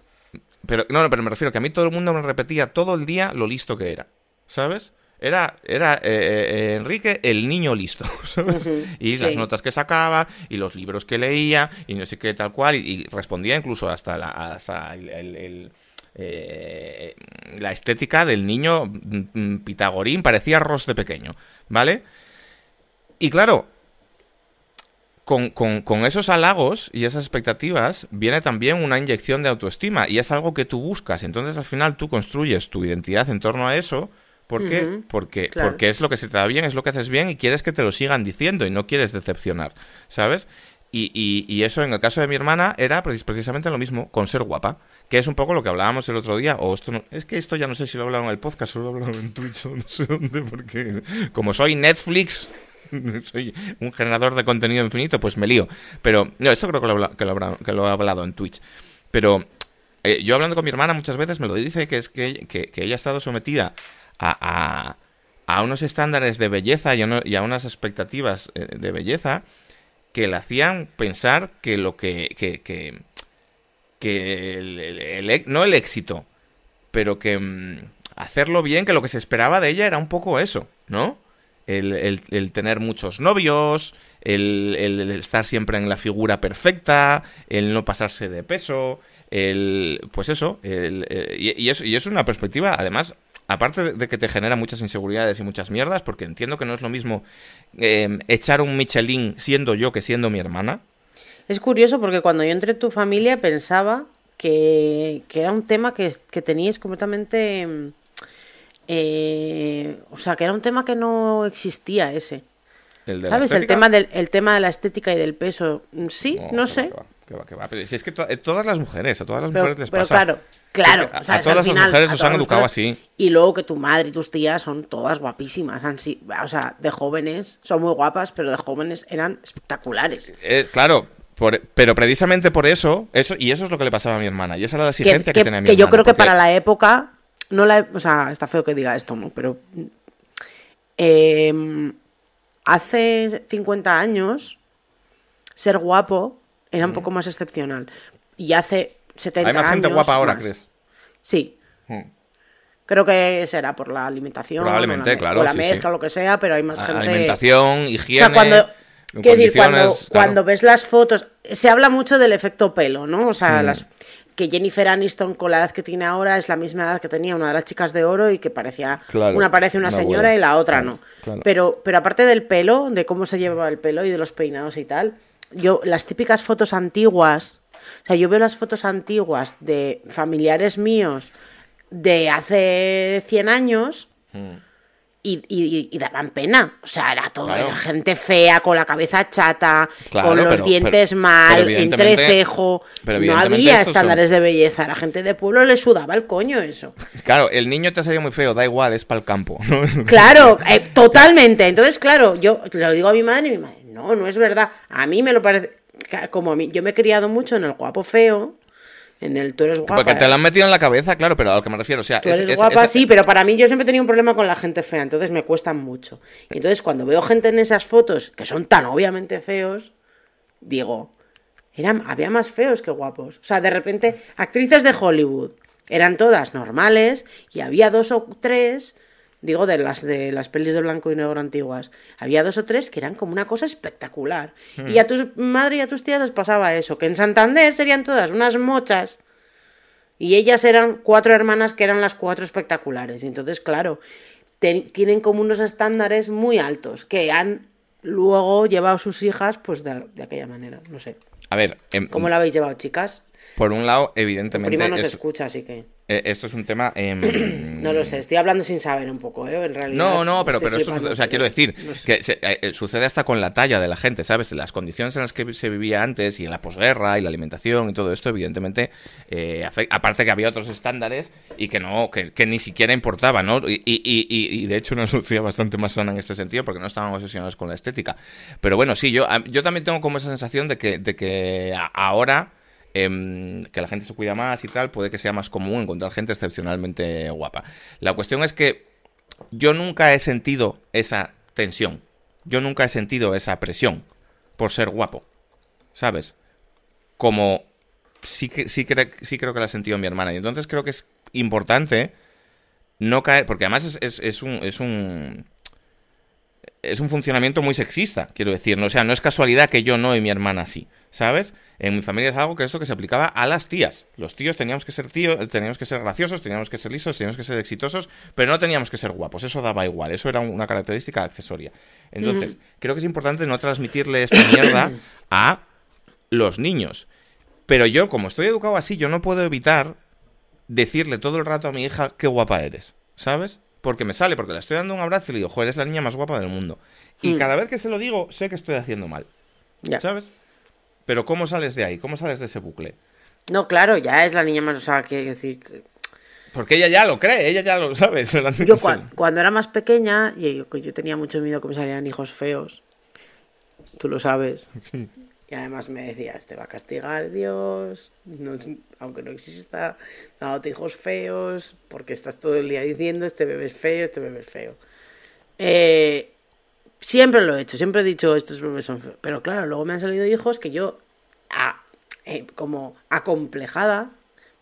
S1: pero no, no, pero me refiero que a mí todo el mundo me repetía todo el día lo listo que era, ¿sabes? Era, era eh, eh, Enrique el niño listo, (laughs) ¿sabes? Y las notas que sacaba, y los libros que leía, y no sé qué tal cual, y, y respondía incluso hasta la, hasta el, el- el, eh, la estética del niño mm, mm, pitagorín, parecía Ross de pequeño, ¿vale? Y claro, con, con- con esos halagos y esas expectativas viene también una inyección de autoestima y es algo que tú buscas. Entonces al final tú construyes tu identidad en torno a eso. ¿Por qué? Porque,
S2: claro.
S1: porque es lo que se te da bien, es lo que haces bien y quieres que te lo sigan diciendo y no quieres decepcionar, ¿sabes? Y, y- y eso en el caso de mi hermana era precis- precisamente lo mismo, con ser guapa, que es un poco lo que hablábamos el otro día, o esto no- es que esto ya no sé si lo he hablado en el podcast o lo he hablado en Twitch o no sé dónde, porque como soy Netflix, (laughs) soy un generador de contenido infinito, pues me lío. Pero, no, esto creo que lo, que he hablado en Twitch. Pero eh, yo hablando con mi hermana muchas veces me lo dice que es que, que- ella ha estado sometida a, a- unos estándares de belleza y a, unas expectativas eh, de belleza que le hacían pensar que lo que... que, que, e- no el éxito, pero que mm, hacerlo bien, que lo que se esperaba de ella era un poco eso, ¿no? El, el- el tener muchos novios, el, estar siempre en la figura perfecta, el no pasarse de peso, el pues eso, eh, y, y eso, y es una perspectiva, además, aparte de- que te genera muchas inseguridades y muchas mierdas, porque entiendo que no es lo mismo eh, echar un Michelin siendo yo que siendo mi hermana.
S2: Es curioso porque cuando yo entré en tu familia pensaba que, que era un tema que, que teníais completamente... eh, o sea, que era un tema que no existía ese.
S1: El de la
S2: ¿Sabes? El tema, del, el tema de la estética y del peso. Mm, Sí, no,
S1: que
S2: sé.
S1: va, que va, que va. Pero si es que to- eh, todas las mujeres, a todas las
S2: Pero,
S1: mujeres les
S2: pero
S1: pasa.
S2: claro, claro.
S1: A-
S2: o sea,
S1: a
S2: es al
S1: todas las mujeres
S2: a
S1: os
S2: todas
S1: han educado así.
S2: Y luego que tu madre y tus tías son todas guapísimas. Han o sea, de jóvenes son muy guapas, pero de jóvenes eran espectaculares.
S1: Eh, claro, por- pero precisamente por eso, eso, y eso es lo que le pasaba a mi hermana, y esa era la
S2: Que,
S1: exigencia que,
S2: que-
S1: tenía mi
S2: que yo
S1: hermana,
S2: creo que
S1: porque-
S2: para la época, no la, o sea, está feo que diga esto, ¿no? Pero eh, hace 50 años, ser guapo era un poco más excepcional. Y hace 70
S1: Hay más gente
S2: años
S1: guapa ahora,
S2: más.
S1: ¿crees?
S2: Sí.
S1: Mm.
S2: Creo que será por la alimentación.
S1: Probablemente,
S2: o la, me-
S1: claro,
S2: O la
S1: sí,
S2: mezcla,
S1: sí.
S2: lo que sea, pero hay más
S1: A-
S2: gente.
S1: Alimentación,
S2: O
S1: higiene.
S2: sea, cuando. Quiero decir, cuando,
S1: claro.
S2: cuando ves las fotos, se habla mucho del efecto pelo, ¿no? O sea,
S1: Mm.
S2: las, que Jennifer Aniston con la edad que tiene ahora es la misma edad que tenía una de las chicas de oro y que parecía
S1: Claro,
S2: una parece una,
S1: una
S2: señora
S1: abuela.
S2: y la otra
S1: Claro,
S2: no.
S1: claro.
S2: Pero, pero aparte del pelo, de cómo se llevaba el pelo y de los peinados y tal, yo las típicas fotos antiguas, o sea, yo veo las fotos antiguas de familiares míos de hace 100 años
S1: Mm.
S2: Y, y- y daban pena. O sea, era todo,
S1: Claro.
S2: era gente fea, con la cabeza chata,
S1: Claro,
S2: con los
S1: pero-
S2: dientes
S1: pero-
S2: mal, entrecejo.
S1: pero
S2: No había
S1: son-
S2: estándares de belleza. A la gente de pueblo le sudaba el coño eso. (laughs)
S1: Claro, el niño te ha salido muy feo, da igual, es para el campo. ¿no? (laughs)
S2: Claro, eh, totalmente. Entonces, claro, yo lo digo a mi madre y mi madre, no, no es verdad. A mí me lo parece. Como a mí, yo me he criado mucho en el guapo feo, en el tú eres guapa.
S1: Porque te
S2: ¿eh?
S1: lo han metido en la cabeza, claro, pero a lo que me refiero, o sea,
S2: Tú
S1: es-
S2: eres
S1: es-
S2: guapa,
S1: es-
S2: sí, pero para mí yo siempre he tenido un problema con la gente fea, entonces me cuesta mucho. Y entonces cuando veo gente en esas fotos que son tan obviamente feos, digo, eran, había más feos que guapos. O sea, de repente, actrices de Hollywood eran todas normales y había dos o tres, digo, de las de las pelis de blanco y negro antiguas, había dos o tres que eran como una cosa espectacular. Y a tu madre y a tus tías les pasaba eso, que en Santander serían todas unas mochas. Y ellas eran cuatro hermanas que eran las cuatro espectaculares. Y entonces, claro, te- tienen como unos estándares muy altos que han luego llevado sus hijas pues de, de aquella manera. No sé.
S1: A ver, em,
S2: ¿Cómo la habéis llevado, chicas?
S1: Por un lado, evidentemente.
S2: prima no se
S1: es-
S2: escucha, así que...
S1: eh, esto es un tema. em, (clears throat)
S2: No lo sé, estoy hablando sin saber un poco, ¿eh? En realidad.
S1: No, no, pero, pero esto, o sea, quiero decir
S2: no sé.
S1: que se- eh, sucede hasta con la talla de la gente, ¿sabes? Las condiciones en las que se vivía antes y en la posguerra y la alimentación y todo esto, evidentemente, eh, aparte que había otros estándares y que no, que, que ni siquiera importaba, ¿no? Y, y- y- y- de hecho una (laughs) sociedad bastante más sana en este sentido porque no estaban obsesionados con la estética. Pero bueno, sí, yo, yo también tengo como esa sensación de que, de que ahora em, que la gente se cuida más y tal, puede que sea más común encontrar gente excepcionalmente guapa. La cuestión es que yo nunca he sentido esa tensión. Yo nunca he sentido esa presión por ser guapo. ¿Sabes? Como sí, sí creo que la ha sentido mi hermana. Y entonces creo que es importante no caer. Porque además es, es- es un. Es un es un funcionamiento muy sexista, quiero decir. ¿no? O sea, no es casualidad que yo no y mi hermana sí, ¿sabes? En mi familia es algo que esto que se aplicaba a las tías. Los tíos teníamos que ser tíos, teníamos que ser graciosos, teníamos que ser lisos, teníamos que ser exitosos, pero no teníamos que ser guapos. Eso daba igual, eso era una característica accesoria. Entonces, creo que es importante no transmitirle esta mierda (coughs) a los niños. Pero yo, como estoy educado así, yo no puedo evitar decirle todo el rato a mi hija qué guapa eres, ¿sabes? Porque me sale, porque le estoy dando un abrazo y le digo, joder, eres la niña más guapa del mundo. Y
S2: Mm.
S1: cada vez que se lo digo, sé que estoy haciendo mal. ¿sabes? Pero ¿cómo sales de ahí? ¿Cómo sales de ese bucle?
S2: No, claro, ya es la niña más. O sea, quiero decir. que-
S1: Porque ella ya lo cree, ella ya lo sabe. (laughs)
S2: Yo cuando era más pequeña, y yo, yo tenía mucho miedo que me salieran hijos feos. Tú lo sabes. Y además me decías, te va a castigar Dios, no- aunque no exista, dándote hijos feos, porque estás todo el día diciendo, este bebé es feo, este bebé es feo. Eh, siempre lo he hecho, siempre he dicho, estos bebés son feos. Pero claro, luego me han salido hijos que yo, a- eh, como acomplejada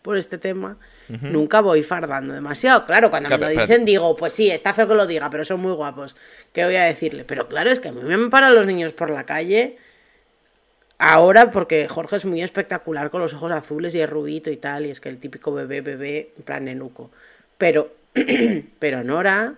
S2: por este tema, nunca voy fardando demasiado. Claro, cuando
S1: Claro,
S2: me lo dicen digo, pues sí, está feo que lo diga, pero son muy guapos. ¿Qué voy a decirle? Pero claro, es que a mí me paran los niños por la calle ahora porque Jorge es muy espectacular con los ojos azules y es rubito y tal, y es que el típico bebé, bebé, en plan nenuco. Pero, (clears throat) pero Nora,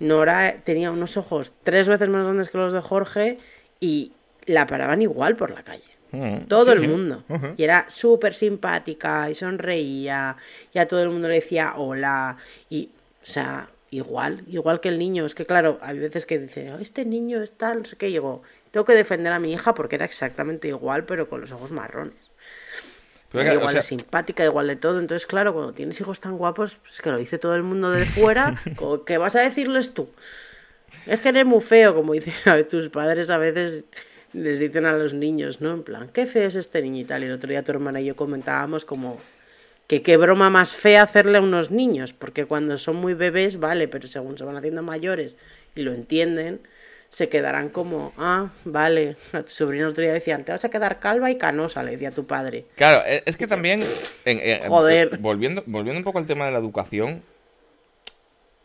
S2: Nora tenía unos ojos tres veces más grandes que los de Jorge y la paraban igual por la calle.
S1: Mm,
S2: Todo el mundo. Y era súper simpática y sonreía. Y a todo el mundo le decía hola. Y, o sea, igual, igual que el niño. Es que, claro, hay veces que dice, "Oh, este niño es tal, no sé qué. Y digo, tengo que defender a mi hija porque era exactamente igual, pero con los ojos marrones.
S1: Pero
S2: Era
S1: que, o
S2: igual
S1: sea,
S2: de simpática, igual de todo. Entonces, claro, cuando tienes hijos tan guapos, pues que lo dice todo el mundo de fuera, (laughs) ¿qué vas a decirles tú? Es que eres muy feo, como dicen (laughs) tus padres a veces les dicen a los niños, ¿no? En plan, qué feo es este niño y tal. Y el otro día tu hermana y yo comentábamos como que qué broma más fea hacerle a unos niños, porque cuando son muy bebés, vale, pero según se van haciendo mayores y lo entienden, se quedarán como, ah, vale. A tu sobrino el otro día decían, te vas a quedar calva y canosa, le decía tu padre.
S1: Claro, e- es que también. en- en-
S2: Joder.
S1: Volviendo, volviendo un poco al tema de la educación.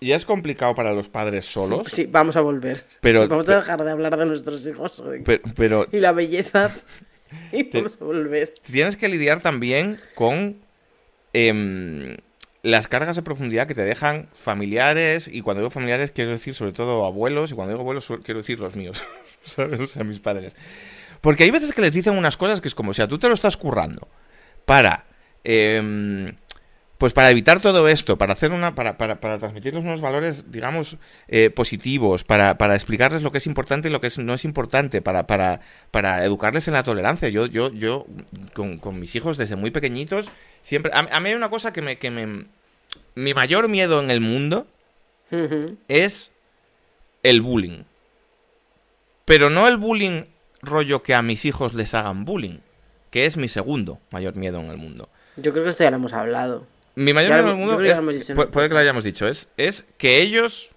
S1: Ya es complicado para los padres solos.
S2: Sí, vamos a volver.
S1: Pero-
S2: vamos a dejar de hablar de nuestros hijos hoy.
S1: pe- pero
S2: y la belleza. (laughs) Y vamos a volver.
S1: tienes que lidiar también con em, las cargas de profundidad que te dejan familiares, y cuando digo familiares quiero decir sobre todo abuelos, y cuando digo abuelos quiero decir los míos, (laughs) ¿sabes? O sea, mis padres. Porque hay veces que les dicen unas cosas que es como, o sea, tú te lo estás currando para... em, pues para evitar todo esto, para hacer una, para, para, para transmitirles unos valores, digamos, eh, positivos, para, para explicarles lo que es importante y lo que es- no es importante, para, para, para educarles en la tolerancia. Yo, yo, yo, con, con mis hijos desde muy pequeñitos, siempre. A, a mí hay una cosa que me, que me. Mi mayor miedo en el mundo es el bullying. Pero no el bullying rollo que a mis hijos les hagan bullying, que es mi segundo mayor miedo en el mundo.
S2: Yo creo que esto ya lo hemos hablado.
S1: Mi mayor miedo
S2: lo-
S1: en el
S2: yo
S1: mundo
S2: que
S1: es- puede que lo hayamos dicho, es, es que ellos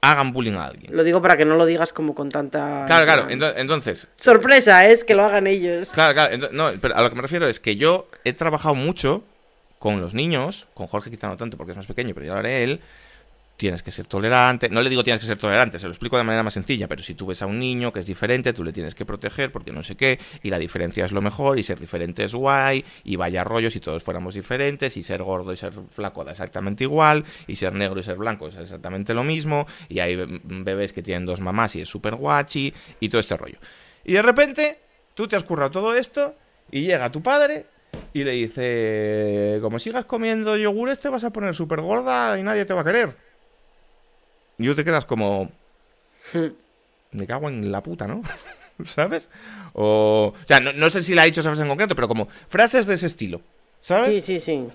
S1: hagan bullying a alguien.
S2: Lo digo para que no lo digas como con tanta.
S1: Claro, claro, ento- entonces,
S2: Sorpresa, es que lo hagan ellos.
S1: Claro, claro. no, pero a lo que me refiero es que yo he trabajado mucho con los niños, con Jorge quizá no tanto porque es más pequeño, pero ya lo haré él. Tienes que ser tolerante. No le digo tienes que ser tolerante, se lo explico de manera más sencilla, pero si tú ves a un niño que es diferente, tú le tienes que proteger porque no sé qué, y la diferencia es lo mejor, y ser diferente es guay, y vaya rollo si todos fuéramos diferentes, y ser gordo y ser flaco da exactamente igual, y ser negro y ser blanco es exactamente lo mismo, y hay be- bebés que tienen dos mamás y es súper guachi, y todo este rollo. Y de repente, tú te has currado todo esto, y llega tu padre y le dice, como sigas comiendo yogures te vas a poner súper gorda y nadie te va a querer. Y tú te quedas como... Me cago en la puta, ¿no? (laughs) ¿Sabes? O, o sea, no, no sé si la ha dicho esa frase en concreto, pero como frases de ese estilo. ¿Sabes?
S2: Sí, sí, sí.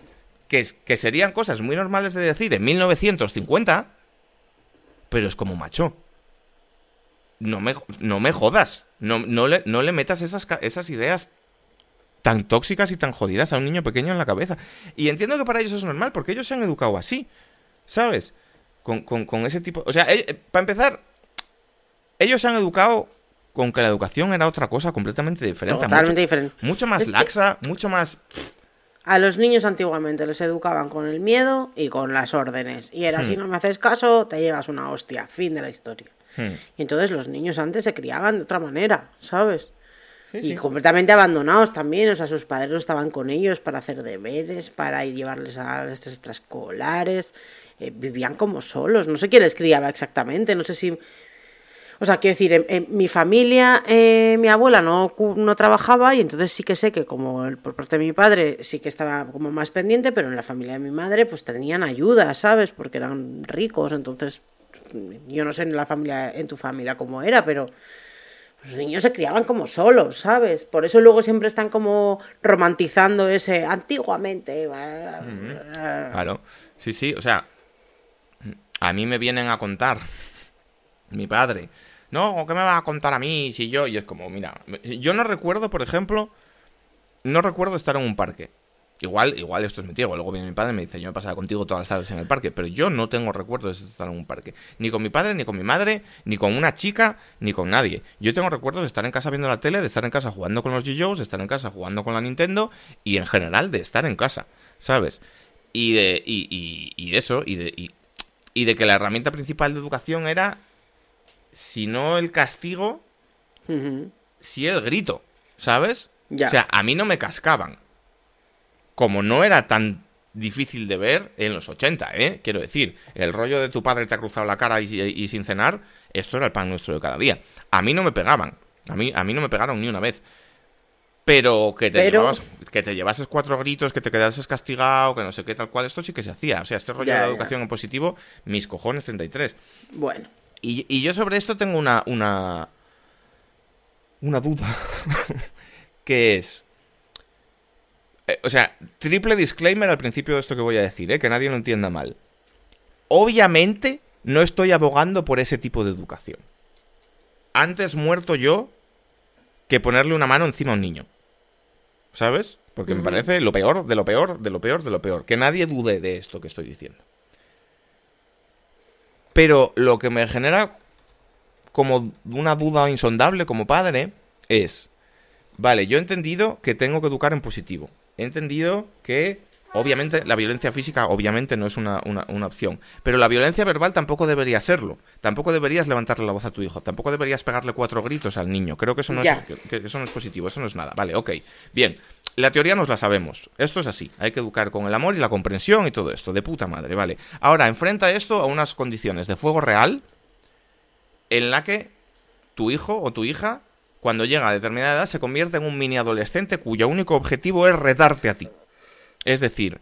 S1: que, que serían cosas muy normales de decir en 1950, pero es como macho. No me, no me jodas. No, no, le, no le metas esas, esas ideas tan tóxicas y tan jodidas a un niño pequeño en la cabeza. Y entiendo que para ellos es normal, porque ellos se han educado así, ¿sabes? Con, con- con ese tipo... O sea, eh, para empezar, ellos se han educado con que la educación era otra cosa completamente diferente.
S2: Totalmente
S1: mucho,
S2: diferente.
S1: Mucho más
S2: Es
S1: laxa, mucho más...
S2: A los niños antiguamente les educaban con el miedo y con las órdenes. Y era,
S1: Hmm.
S2: si no me haces caso, te llevas una hostia. Fin de la historia.
S1: Hmm.
S2: Y entonces los niños antes se criaban de otra manera, ¿sabes?
S1: Sí,
S2: y
S1: sí.
S2: completamente abandonados también, o sea, sus padres no estaban con ellos para hacer deberes, para ir llevarles a las extraescolares, eh, vivían como solos, no sé quién les criaba exactamente, no sé si... O sea, quiero decir, en, en mi familia, eh, mi abuela no, no trabajaba y entonces sí que sé que como el- por parte de mi padre sí que estaba como más pendiente, pero en la familia de mi madre pues tenían ayuda, ¿sabes? Porque eran ricos, entonces yo no sé en la familia, en tu familia cómo era, pero los niños se criaban como solos, ¿sabes? Por eso luego siempre están como romantizando ese antiguamente.
S1: Claro, sí, sí, o sea, a mí me vienen a contar mi padre, no, ¿qué me va a contar a mí si yo? Y es como, mira, yo no recuerdo, por ejemplo, no recuerdo estar en un parque. Igual, igual esto es igual luego viene mi padre y me dice, yo me pasaba contigo todas las tardes en el parque, pero yo no tengo recuerdos de estar en un parque. Ni con mi padre, ni con mi madre, ni con una chica, ni con nadie. Yo tengo recuerdos de estar en casa viendo la tele, de estar en casa jugando con los G-Joes, de estar en casa jugando con la Nintendo y en general de estar en casa, ¿sabes? Y de, y, y, de eso, y de, y de que la herramienta principal de educación era, si no el castigo,
S2: Ujú.
S1: sí el grito, ¿sabes?
S2: Ya.
S1: O sea, a mí no me cascaban. Como no era tan difícil de ver en los 80, ¿eh? Quiero decir, el rollo de tu padre te ha cruzado la cara y, y sin cenar, esto era el pan nuestro de cada día. A mí no me pegaban. A mí, a mí no me pegaron ni una vez. Pero que te,
S2: Pero-
S1: Llevabas, que te llevases cuatro gritos, que te quedases castigado, que no sé qué tal cual, esto sí que se hacía. O sea, este rollo
S2: Ya,
S1: de la
S2: ya.
S1: educación en positivo, mis cojones 33.
S2: Bueno,
S1: Y, y yo sobre esto tengo una. una. una duda. (laughs) que es. eh, o sea, triple disclaimer al principio de esto que voy a decir, ¿eh? que nadie lo entienda mal. Obviamente no estoy abogando por ese tipo de educación. Antes muerto yo que ponerle una mano encima a un niño. ¿Sabes? Porque me parece lo peor, de lo peor, de lo peor, de lo peor. Que nadie dude de esto que estoy diciendo. Pero lo que me genera como una duda insondable como padre es, vale, yo he entendido que tengo que educar en positivo. He entendido que, obviamente, la violencia física obviamente no es una, una- una opción. Pero la violencia verbal tampoco debería serlo. Tampoco deberías levantarle la voz a tu hijo. Tampoco deberías pegarle cuatro gritos al niño. Creo que eso no,
S2: Ya.
S1: es, que- que eso no es positivo. Eso no es nada. Vale, ok. Bien. La teoría nos la sabemos. Esto es así. Hay que educar con el amor y la comprensión y todo esto. De puta madre, vale. Ahora, enfrenta esto a unas condiciones de fuego real en la que tu hijo o tu hija, cuando llega a determinada edad, se convierte en un mini adolescente cuyo único objetivo es retarte a ti. Es decir,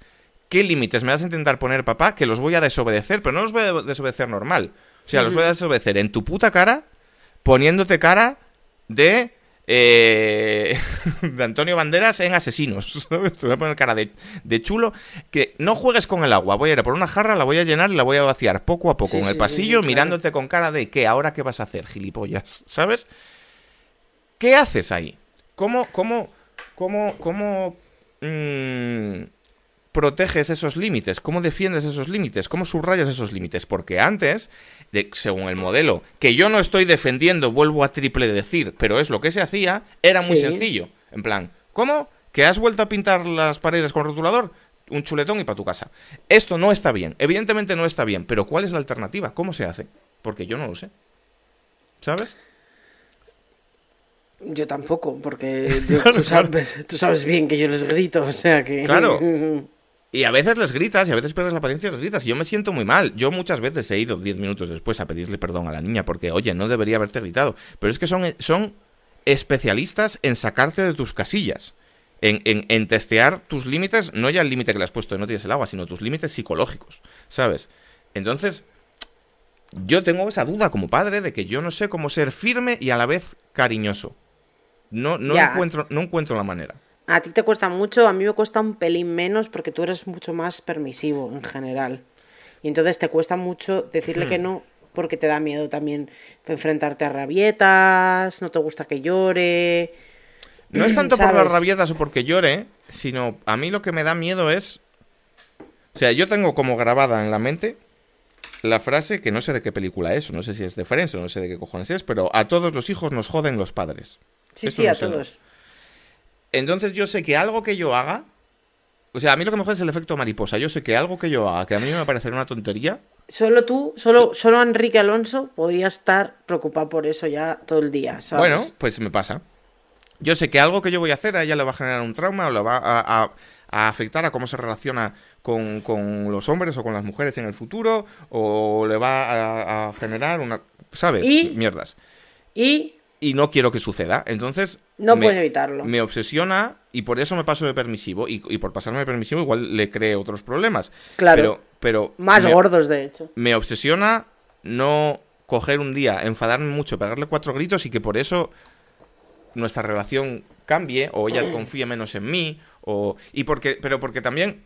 S1: ¿qué límites me vas a intentar poner, papá? Que los voy a desobedecer, pero no los voy a desobedecer normal. O sea, los voy a desobedecer en tu puta cara, poniéndote cara de. eh, (laughs) de Antonio Banderas en Asesinos. (laughs) ¿sabes? Te voy a poner cara de, de chulo. Que no juegues con el agua. Voy a ir a por una jarra, la voy a llenar y la voy a vaciar poco a poco
S2: Sí,
S1: en el
S2: sí,
S1: pasillo,
S2: claro.
S1: mirándote con cara de ¿qué? ¿Ahora qué vas a hacer, gilipollas? (laughs) ¿Sabes? ¿Qué haces ahí? ¿Cómo, cómo, cómo, cómo mm, proteges esos límites? ¿Cómo defiendes esos límites? ¿Cómo subrayas esos límites? Porque antes, de- según el modelo, que yo no estoy defendiendo, vuelvo a triple decir, pero es lo que se hacía, era muy
S2: Sí.
S1: sencillo. En plan, ¿cómo? ¿Que has vuelto a pintar las paredes con rotulador? Un chuletón y para tu casa. Esto no está bien. Evidentemente no está bien. Pero ¿cuál es la alternativa? ¿Cómo se hace? Porque yo no lo sé. ¿Sabes?
S2: Yo tampoco, porque (laughs) yo- tú, sabes, tú sabes bien que yo les grito, o sea que... (laughs)
S1: Claro. Y a veces les gritas y a veces pierdes la paciencia y les gritas. Y yo me siento muy mal. Yo muchas veces he ido 10 minutos después a pedirle perdón a la niña porque, oye, no debería haberte gritado. Pero es que son, son especialistas en sacarte de tus casillas. En, en- en testear tus límites, no ya el límite que le has puesto de no tienes el agua, sino tus límites psicológicos, ¿sabes? Entonces, yo tengo esa duda como padre de que yo no sé cómo ser firme y a la vez cariñoso. No, no,
S2: Ya.
S1: encuentro, no encuentro la manera.
S2: A ti te cuesta mucho, a mí me cuesta un pelín menos porque tú eres mucho más permisivo en general. Y entonces te cuesta mucho decirle
S1: Hmm.
S2: que no porque te da miedo también enfrentarte a rabietas, no te gusta que llore.
S1: No es tanto por las rabietas o porque llore, sino a mí lo que me da miedo es... O sea, yo tengo como grabada en la mente la frase que no sé de qué película es, o no sé si es de Friends, o no sé de qué cojones es, pero a todos los hijos nos joden los padres.
S2: Sí,
S1: Eso
S2: sí, a todos.
S1: Entonces yo sé que algo que yo haga... O sea, a mí lo que me jode es el efecto mariposa. Yo sé que algo que yo haga, que a mí me va a parecer una tontería,
S2: Solo tú, solo, solo Enrique Alonso podía estar preocupado por eso ya todo el día, ¿sabes?
S1: Bueno, pues me pasa. Yo sé que algo que yo voy a hacer a ella le va a generar un trauma o le va a, a- a afectar a cómo se relaciona con, con los hombres o con las mujeres en el futuro o le va a, a generar una... ¿Sabes?
S2: Y-
S1: Mierdas.
S2: Y
S1: Y no quiero que suceda. Entonces...
S2: no
S1: me-
S2: puedes evitarlo.
S1: Me obsesiona y por eso me paso de permisivo. Y, y por pasarme de permisivo igual le cree otros problemas.
S2: Claro.
S1: Pero, pero
S2: Más
S1: me-
S2: gordos, de hecho.
S1: me obsesiona no coger un día, enfadarme mucho, pegarle cuatro gritos y que por eso nuestra relación cambie o ella (clears throat) confíe menos en mí o y porque pero porque también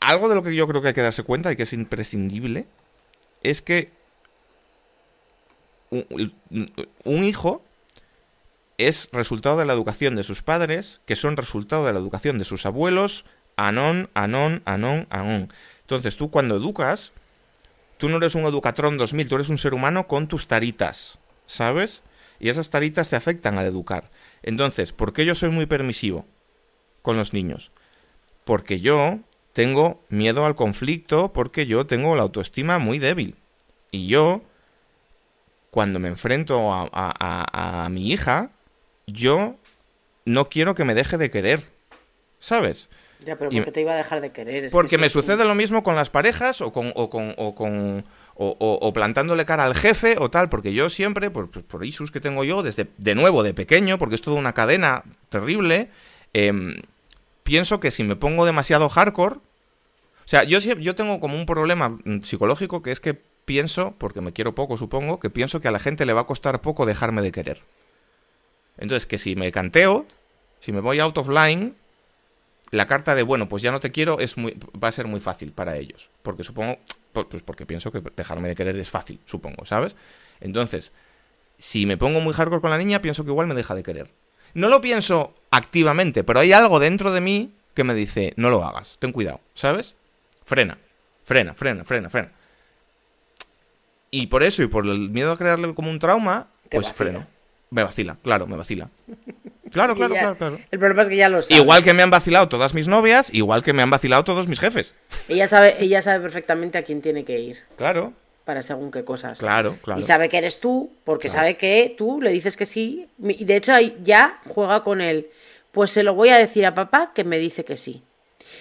S1: algo de lo que yo creo que hay que darse cuenta y que es imprescindible es que un, hijo es resultado de la educación de sus padres, que son resultado de la educación de sus abuelos, anón, anón, anón, anón. Entonces tú cuando educas, tú no eres un Educatron 2000, tú eres un ser humano con tus taritas, ¿sabes? Y esas taritas te afectan al educar. Entonces, ¿por qué yo soy muy permisivo con los niños? Porque yo tengo miedo al conflicto, porque yo tengo la autoestima muy débil. Y yo, cuando me enfrento a, a- a- a mi hija, yo no quiero que me deje de querer, ¿sabes?
S2: Ya, pero ¿por qué te iba a dejar de querer? Es
S1: Porque me
S2: un-
S1: sucede lo mismo con las parejas o con o con o con o, o- o plantándole cara al jefe o tal, porque yo siempre, por, issues que tengo yo, desde de nuevo, de pequeño, porque es toda una cadena terrible, em, pienso que si me pongo demasiado hardcore, o sea, yo, yo tengo como un problema mm, psicológico que es que pienso, porque me quiero poco supongo, que pienso que a la gente le va a costar poco dejarme de querer. Entonces, que si me canteo, si me voy out of line, la carta de bueno, pues ya no te quiero es muy, va a ser muy fácil para ellos. Porque supongo, pues porque pienso que dejarme de querer es fácil, supongo, ¿sabes? Entonces, si me pongo muy hardcore con la niña, pienso que igual me deja de querer. No lo pienso activamente, pero hay algo dentro de mí que me dice, no lo hagas, ten cuidado, ¿sabes? Frena, frena, frena, frena, frena. Y por eso, y por el miedo a crearle como un trauma,
S2: Te
S1: pues
S2: vacila.
S1: freno. Me vacila, claro, me vacila. Claro, (laughs) claro,
S2: ya-
S1: claro, claro.
S2: El problema es que ya lo sabe.
S1: Igual que me han vacilado todas mis novias, igual que me han vacilado todos mis jefes.
S2: Ella sabe, ella sabe perfectamente a quién tiene que ir
S1: Claro,
S2: para según qué cosas.
S1: claro, claro.
S2: Y sabe que eres tú, porque
S1: Claro.
S2: sabe que tú le dices que sí. Y de hecho ya juega con él. Pues se lo voy a decir a papá que me dice que sí.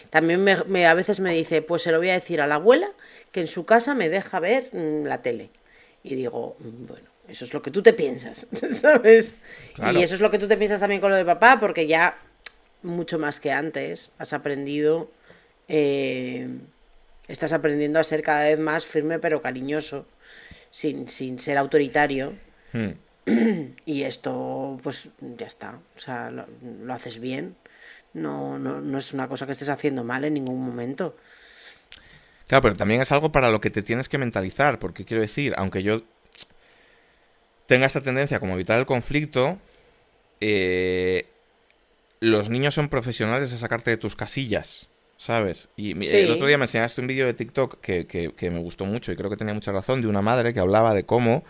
S2: También me, me- a veces me dice, pues se lo voy a decir a la abuela que en su casa me deja ver mm, la tele. Y digo, mm, bueno, eso es lo que tú te piensas, (laughs) ¿sabes?
S1: Claro.
S2: Y eso es lo que tú te piensas también con lo de papá, porque ya mucho más que antes has aprendido, eh, estás aprendiendo a ser cada vez más firme pero cariñoso, sin, sin ser autoritario.
S1: Hmm. (clears throat)
S2: Y esto, pues ya está. O sea, lo, lo haces bien. No, no, no es una cosa que estés haciendo mal en ningún momento.
S1: Claro, pero también es algo para lo que te tienes que mentalizar, porque quiero decir, aunque yo tenga esta tendencia como evitar el conflicto, eh, los niños son profesionales de sacarte de tus casillas, ¿sabes? Y
S2: Sí.
S1: el otro día me enseñaste un vídeo de TikTok que, que- que me gustó mucho y creo que tenía mucha razón, de una madre que hablaba de cómo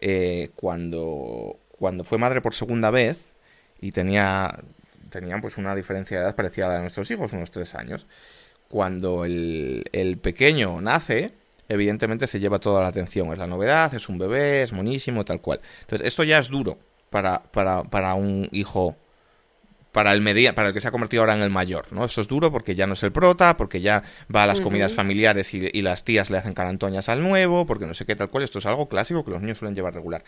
S1: eh, cuando, cuando fue madre por segunda vez y tenía, tenían pues una diferencia de edad parecida a la de nuestros hijos, unos tres años, cuando el, el pequeño nace, evidentemente se lleva toda la atención. Es la novedad, es un bebé, es monísimo, tal cual. Entonces, esto ya es duro para, para, para un hijo, para el media, para el que se ha convertido ahora en el mayor, ¿no? Esto es duro porque ya no es el prota, porque ya va a las comidas familiares y, y las tías le hacen carantoñas al nuevo, porque no sé qué tal cual. Esto es algo clásico que los niños suelen llevar regular.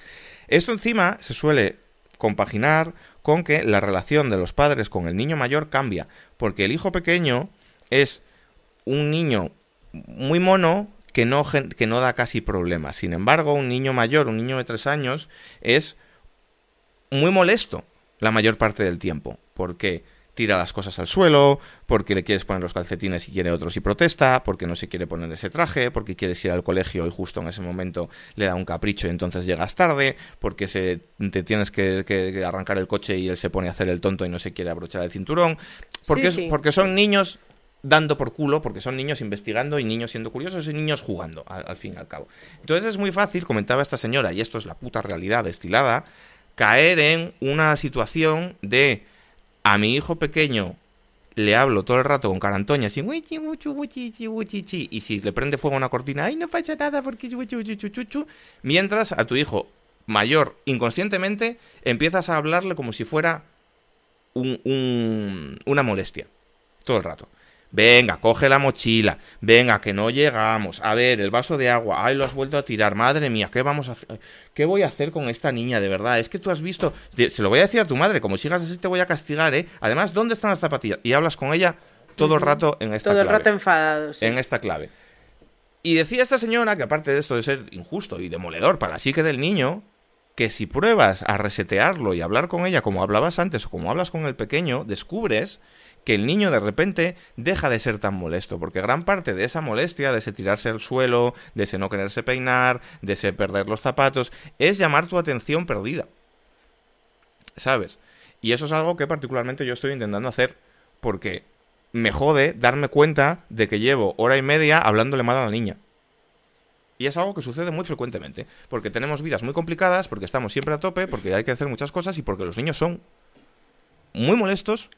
S1: Esto encima se suele compaginar con que la relación de los padres con el niño mayor cambia, porque el hijo pequeño es un niño muy mono que no, que no da casi problemas. Sin embargo, un niño mayor, un niño de tres años, es muy molesto la mayor parte del tiempo, porque tira las cosas al suelo, porque le quieres poner los calcetines y quiere otros y protesta, porque no se quiere poner ese traje, porque quieres ir al colegio y justo en ese momento le da un capricho y entonces llegas tarde, porque se, te tienes que, arrancar el coche y él se pone a hacer el tonto y no se quiere abrochar el cinturón, porque, porque son niños dando por culo, porque son niños investigando y niños siendo curiosos y niños jugando, al, fin y al cabo. Entonces es muy fácil, comentaba esta señora, y esto es la puta realidad destilada, caer en una situación de a mi hijo pequeño le hablo todo el rato con carantoña, así, y si le prende fuego una cortina, ay, no pasa nada porque mientras a tu hijo mayor, inconscientemente, empiezas a hablarle como si fuera un, una molestia, todo el rato. Venga, coge la mochila. Venga, que no llegamos. A ver, el vaso de agua. Ay, lo has vuelto a tirar. Madre mía, ¿qué vamos a hacer? ¿Qué voy a hacer con esta niña, de verdad? Es que tú has visto. Se lo voy a decir a tu madre. Como sigas así, te voy a castigar, ¿eh? Además, ¿dónde están las zapatillas? Y hablas con ella todo el rato en esta
S2: clave.
S1: Todo
S2: el rato enfadado,
S1: En esta clave. Y decía esta señora que, aparte de esto de ser injusto y demoledor para la psique del niño, que si pruebas a resetearlo y hablar con ella como hablabas antes o como hablas con el pequeño, descubres que el niño de repente deja de ser tan molesto, porque gran parte de esa molestia, de ese tirarse al suelo, de ese no quererse peinar, de ese perder los zapatos, es llamar tu atención perdida. ¿Sabes? Y eso es algo que particularmente yo estoy intentando hacer, porque me jode darme cuenta de que llevo hora y media hablándole mal a la niña. Y es algo que sucede muy frecuentemente, porque tenemos vidas muy complicadas, porque estamos siempre a tope, porque hay que hacer muchas cosas y porque los niños son muy molestos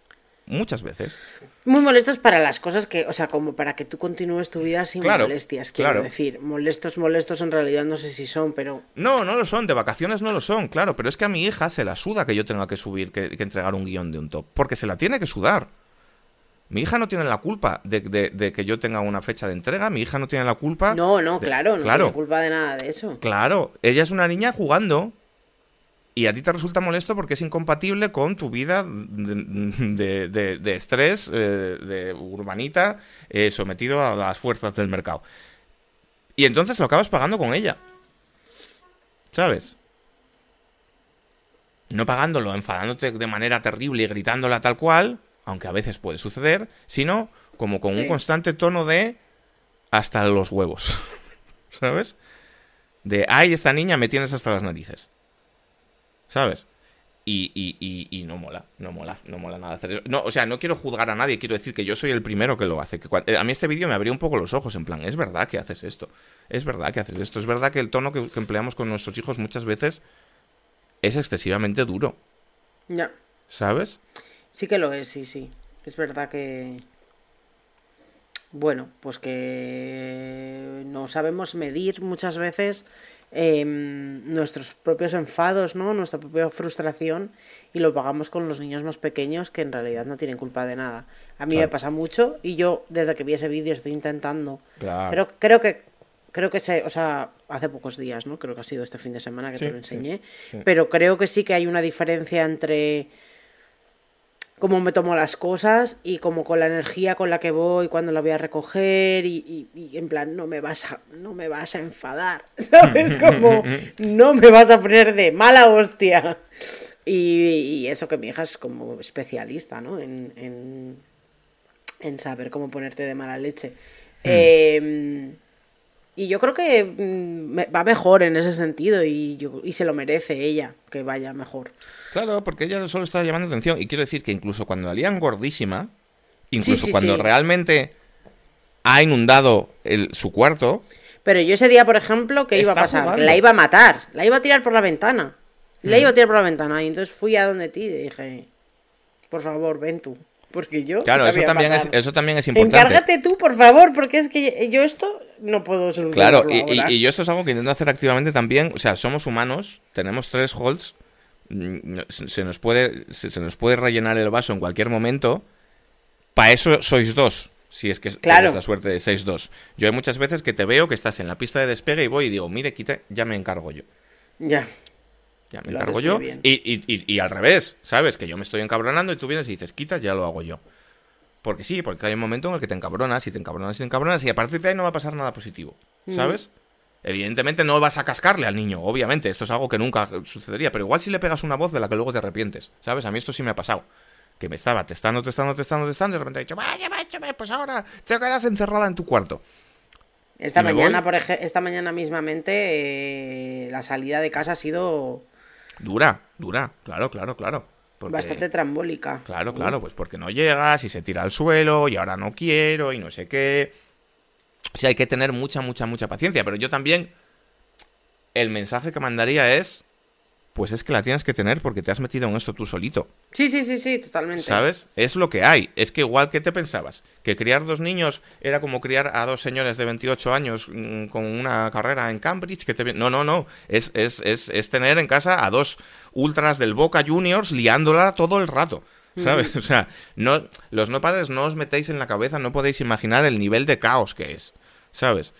S1: muchas veces.
S2: Muy molestos para las cosas que, o sea, como para que tú continúes tu vida sin molestias, quiero decir. Molestos, molestos en realidad no sé si son, pero...
S1: No, no lo son, de vacaciones no lo son, claro, pero es que a mi hija se la suda que yo tenga que subir, que, entregar un guion de un top, porque se la tiene que sudar. Mi hija no tiene la culpa de, que yo tenga una fecha de entrega, mi hija no tiene la culpa...
S2: No, no, claro, no tiene culpa de nada de eso.
S1: Claro, ella es una niña jugando, y a ti te resulta molesto porque es incompatible con tu vida de, estrés, eh, de urbanita, eh, sometido a las fuerzas del mercado. Y entonces lo acabas pagando con ella. ¿Sabes? No pagándolo, enfadándote de manera terrible y gritándola tal cual, aunque a veces puede suceder, sino como con un constante tono de hasta los huevos. (laughs) ¿Sabes? De, ay, esta niña me tienes hasta las narices. ¿Sabes? Y, y, y, no mola, no mola, no mola nada hacer eso. No, o sea, no quiero juzgar a nadie, quiero decir que yo soy el primero que lo hace. Que a mí este vídeo me abrió un poco los ojos, en plan, es verdad que haces esto, es verdad que haces esto, es verdad que el tono que, empleamos con nuestros hijos muchas veces es excesivamente duro.
S2: Ya.
S1: ¿Sabes?
S2: Sí que lo es, sí, sí. Es verdad que... Bueno, pues que no sabemos medir muchas veces Em, nuestros propios enfados, ¿no? Nuestra propia frustración y lo pagamos con los niños más pequeños que en realidad no tienen culpa de nada. A mí me pasa mucho y yo desde que vi ese vídeo estoy intentando. Pero creo que creo que se, o sea, hace pocos días, ¿no? Creo que ha sido este fin de semana que te lo enseñé, pero creo que sí que hay una diferencia entre cómo me tomo las cosas y como con la energía con la que voy cuando la voy a recoger y, en plan no me vas a no me vas a enfadar (laughs) sabes (laughs) como no me vas a poner de mala hostia. Y, eso que mi hija es como especialista no en, en, saber cómo ponerte de mala leche. Hmm. em, y yo creo que mm, va mejor en ese sentido y, y se lo merece ella que vaya mejor
S1: Claro, porque ella solo está llamando atención. Y quiero decir que incluso cuando la lían gordísima, incluso cuando realmente ha inundado el, su cuarto.
S2: Pero yo ese día, por ejemplo, ¿qué iba a pasar? la iba a matar, la iba a tirar por la ventana. La mm. iba a tirar por la ventana. Y entonces fui a donde ti y dije, por favor, ven tú. Porque yo.
S1: Claro, eso también, es, eso también es importante.
S2: Encárgate tú, por favor, porque es que yo esto no puedo
S1: solucionarlo. Claro, y, y, yo esto es algo que intento hacer activamente también. O sea, somos humanos, tenemos tres holds se nos puede se, nos puede rellenar el vaso en cualquier momento. Para eso sois dos, si es que
S2: claro.
S1: la suerte de 6-2. Yo hay muchas veces que te veo que estás en la pista de despegue y voy y digo, mire, quita, ya me encargo yo.
S2: Ya.
S1: Ya me
S2: Lo
S1: encargo yo. Y, y- y- y al revés, ¿sabes? Que yo me estoy encabronando y tú vienes y dices, quita, ya lo hago yo. Porque sí, porque hay un momento en el que te encabronas y te encabronas y te encabronas y a partir de ahí no va a pasar nada positivo, ¿sabes? Evidentemente no vas a cascarle al niño, obviamente, esto es algo que nunca sucedería, pero igual si le pegas una voz de la que luego te arrepientes, ¿sabes? A mí esto sí me ha pasado. Que me estaba testando, testando, testando, testando y de repente he dicho, vaya, vaya, pues ahora te quedas encerrada en tu cuarto.
S2: Esta mañana, por ej- esta mañana mismamente, eh, la salida de casa ha sido
S1: Dura, dura, claro, claro, claro. Porque-
S2: bastante trambólica.
S1: Claro, claro, pues porque no llegas y se tira al suelo y ahora no quiero y no sé qué. O sea, hay que tener mucha, mucha, mucha paciencia. Pero yo también, el mensaje que mandaría es, pues es que la tienes que tener porque te has metido en esto tú solito.
S2: Sí, sí, sí, sí, totalmente.
S1: ¿Sabes? Es lo que hay. Es que igual que te pensabas, que criar dos niños era como criar a dos señores de 28 años mm, con una carrera en Cambridge. Que te... No, no, no. Es, es, es, es tener en casa a dos ultras del Boca Juniors liándola todo el rato. ¿Sabes? O sea, no, los no padres no os metéis en la cabeza, no podéis imaginar el nivel de caos que es. ¿Sabes?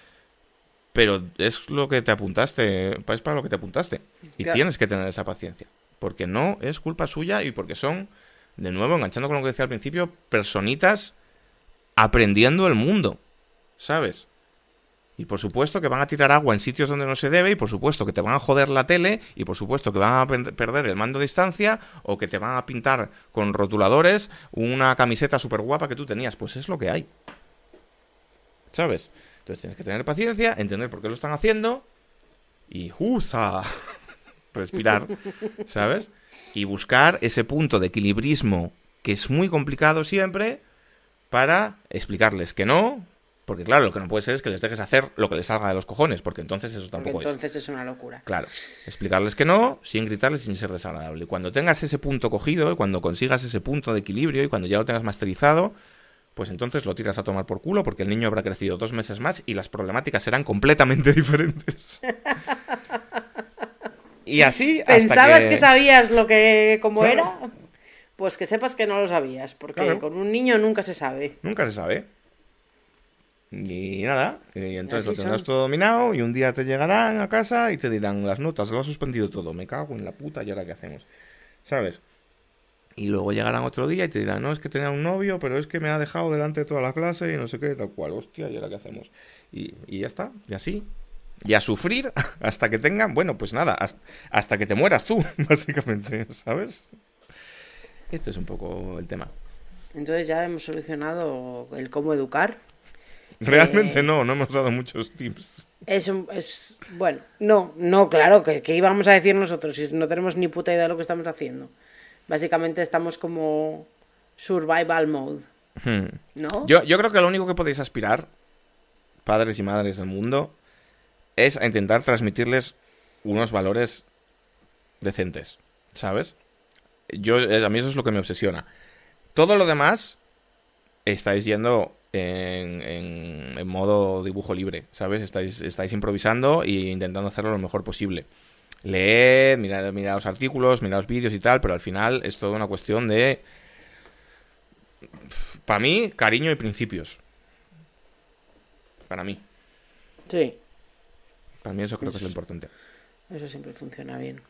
S1: Pero es lo que te apuntaste, es para lo que te apuntaste. Y
S2: Claro.
S1: tienes que tener esa paciencia. Porque no es culpa suya y porque son, de nuevo, enganchando con lo que decía al principio, personitas aprendiendo el mundo. ¿Sabes? Y por supuesto que van a tirar agua en sitios donde no se debe, y por supuesto que te van a joder la tele, y por supuesto que van a per- perder el mando a distancia, o que te van a pintar con rotuladores una camiseta súper guapa que tú tenías. Pues es lo que hay. ¿Sabes? Entonces tienes que tener paciencia, entender por qué lo están haciendo, y ¡juza! (laughs) respirar, ¿sabes? Y buscar ese punto de equilibrismo que es muy complicado siempre para explicarles que no, porque claro, lo que no puede ser es que les dejes hacer lo que les salga de los cojones, porque entonces eso
S2: Porque
S1: tampoco es.
S2: entonces es una locura.
S1: Claro, explicarles que no, sin gritarles, sin ser desagradable. Y cuando tengas ese punto cogido, y cuando consigas ese punto de equilibrio, y cuando ya lo tengas masterizado, pues entonces lo tiras a tomar por culo, porque el niño habrá crecido dos meses más y las problemáticas serán completamente (laughs) diferentes. (laughs) y así hasta
S2: ¿Pensabas que... sabías lo que cómo
S1: Claro.
S2: era? Pues que sepas que no lo sabías, porque
S1: Claro.
S2: con un niño nunca se sabe.
S1: Nunca se sabe. Y nada, y entonces lo tendrás
S2: son.
S1: todo dominado y un día te llegarán a casa y te dirán las notas, lo has suspendido todo, me cago en la puta y ahora qué hacemos. ¿Sabes? Y luego llegarán otro día y te dirán, no, es que tenía un novio, pero es que me ha dejado delante de toda la clase y no sé qué, tal cual, hostia, y ahora qué hacemos. Y, y ya está, y así. Y a sufrir (laughs) hasta que tengan, bueno, pues nada, hasta, hasta que te mueras tú, (laughs) básicamente, ¿sabes? Este es un poco el tema.
S2: Entonces ya hemos solucionado el cómo educar.
S1: Realmente
S2: Eh,
S1: no, no hemos dado muchos tips.
S2: Es, un- es bueno, no, no, claro, que, que íbamos a decir nosotros si no tenemos ni puta idea de lo que estamos haciendo. Básicamente estamos como survival mode,
S1: Hmm.
S2: ¿no?
S1: Yo, yo creo que lo único que podéis aspirar, padres y madres del mundo, es a intentar transmitirles unos valores decentes, ¿sabes? Yo, a mí eso es lo que me obsesiona. Todo lo demás estáis yendo en, en- en modo dibujo libre, ¿sabes? Estáis, estáis improvisando e intentando hacerlo lo mejor posible. Leed, mirad, mirad los artículos, mirad los vídeos y tal, pero al final es toda una cuestión de para mí, cariño y principios. Para mí.
S2: Sí,
S1: Para mí eso creo que es lo importante.
S2: eso siempre funciona bien.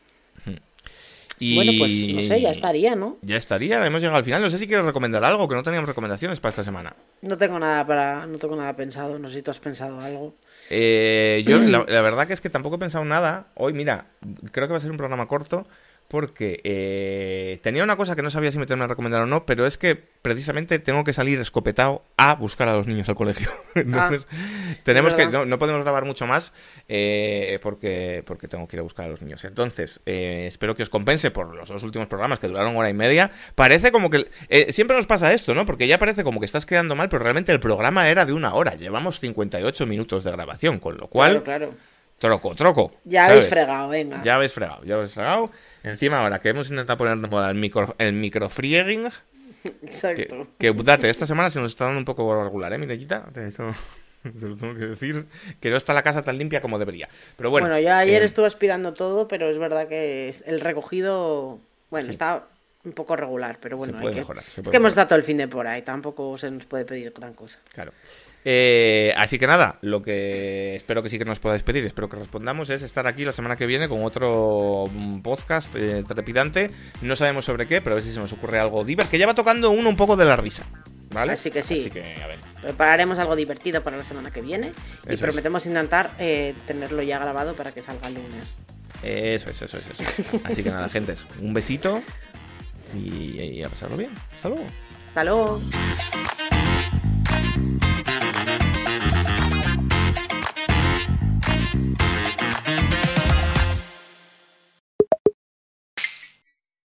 S1: Y...
S2: Bueno, pues no sé, ya estaría, ¿no?
S1: Ya estaría, hemos llegado al final. No sé si quieres recomendar algo, que no teníamos recomendaciones para esta semana.
S2: No tengo nada para, no tengo nada pensado, no sé si tú has pensado algo.
S1: Eh, yo, la, la verdad que es que tampoco he pensado nada. Hoy, mira, creo que va a ser un programa corto. Porque eh, tenía una cosa que no sabía si meterme a recomendar o no, pero es que precisamente tengo que salir escopetado a buscar a los niños al colegio. (laughs) Entonces, tenemos que, no podemos grabar mucho más eh, porque, porque tengo que ir a buscar a los niños. Entonces, eh, espero que os compense por los dos últimos programas que duraron hora y media. Parece como que... eh, siempre nos pasa esto, ¿no? Porque ya parece como que estás quedando mal, pero realmente el programa era de una hora. Llevamos 58 minutos de grabación, con lo cual...
S2: Claro, claro.
S1: Troco, troco.
S2: Ya
S1: ¿sabes?
S2: habéis fregado, venga.
S1: Ya habéis fregado, ya habéis fregado. Encima ahora que hemos intentado poner de moda el, micro, el microfrieging, (laughs) que,
S2: Exacto.
S1: que date, esta semana se nos está dando un poco regular, ¿eh, Mirequita? Te, eso- (laughs) te lo tengo que decir, que no está la casa tan limpia como debería. Pero bueno,
S2: Bueno, yo ayer
S1: eh,
S2: estuve aspirando todo, pero es verdad que el recogido, bueno,
S1: Sí.
S2: está un poco regular, pero bueno,
S1: puede
S2: hay que...
S1: mejorar, se
S2: es que hemos estado todo el fin de por ahí, tampoco se nos puede pedir gran cosa.
S1: Claro. Eh, así que nada, lo que espero que sí que nos podáis pedir, espero que respondamos, es estar aquí la semana que viene con otro mm, podcast eh, trepidante. No sabemos sobre qué, pero a ver si se nos ocurre algo divertido, que ya va tocando uno un poco de la risa. ¿Vale?
S2: Así que sí.
S1: Así que, a ver.
S2: Prepararemos algo divertido para la semana que viene y
S1: Eso es.
S2: prometemos intentar eh, tenerlo ya grabado para que salga el lunes.
S1: Eso es, eso es, eso es. (laughs) Así que nada, gentes, un besito y, y a pasarlo bien. Hasta luego.
S2: Hasta luego.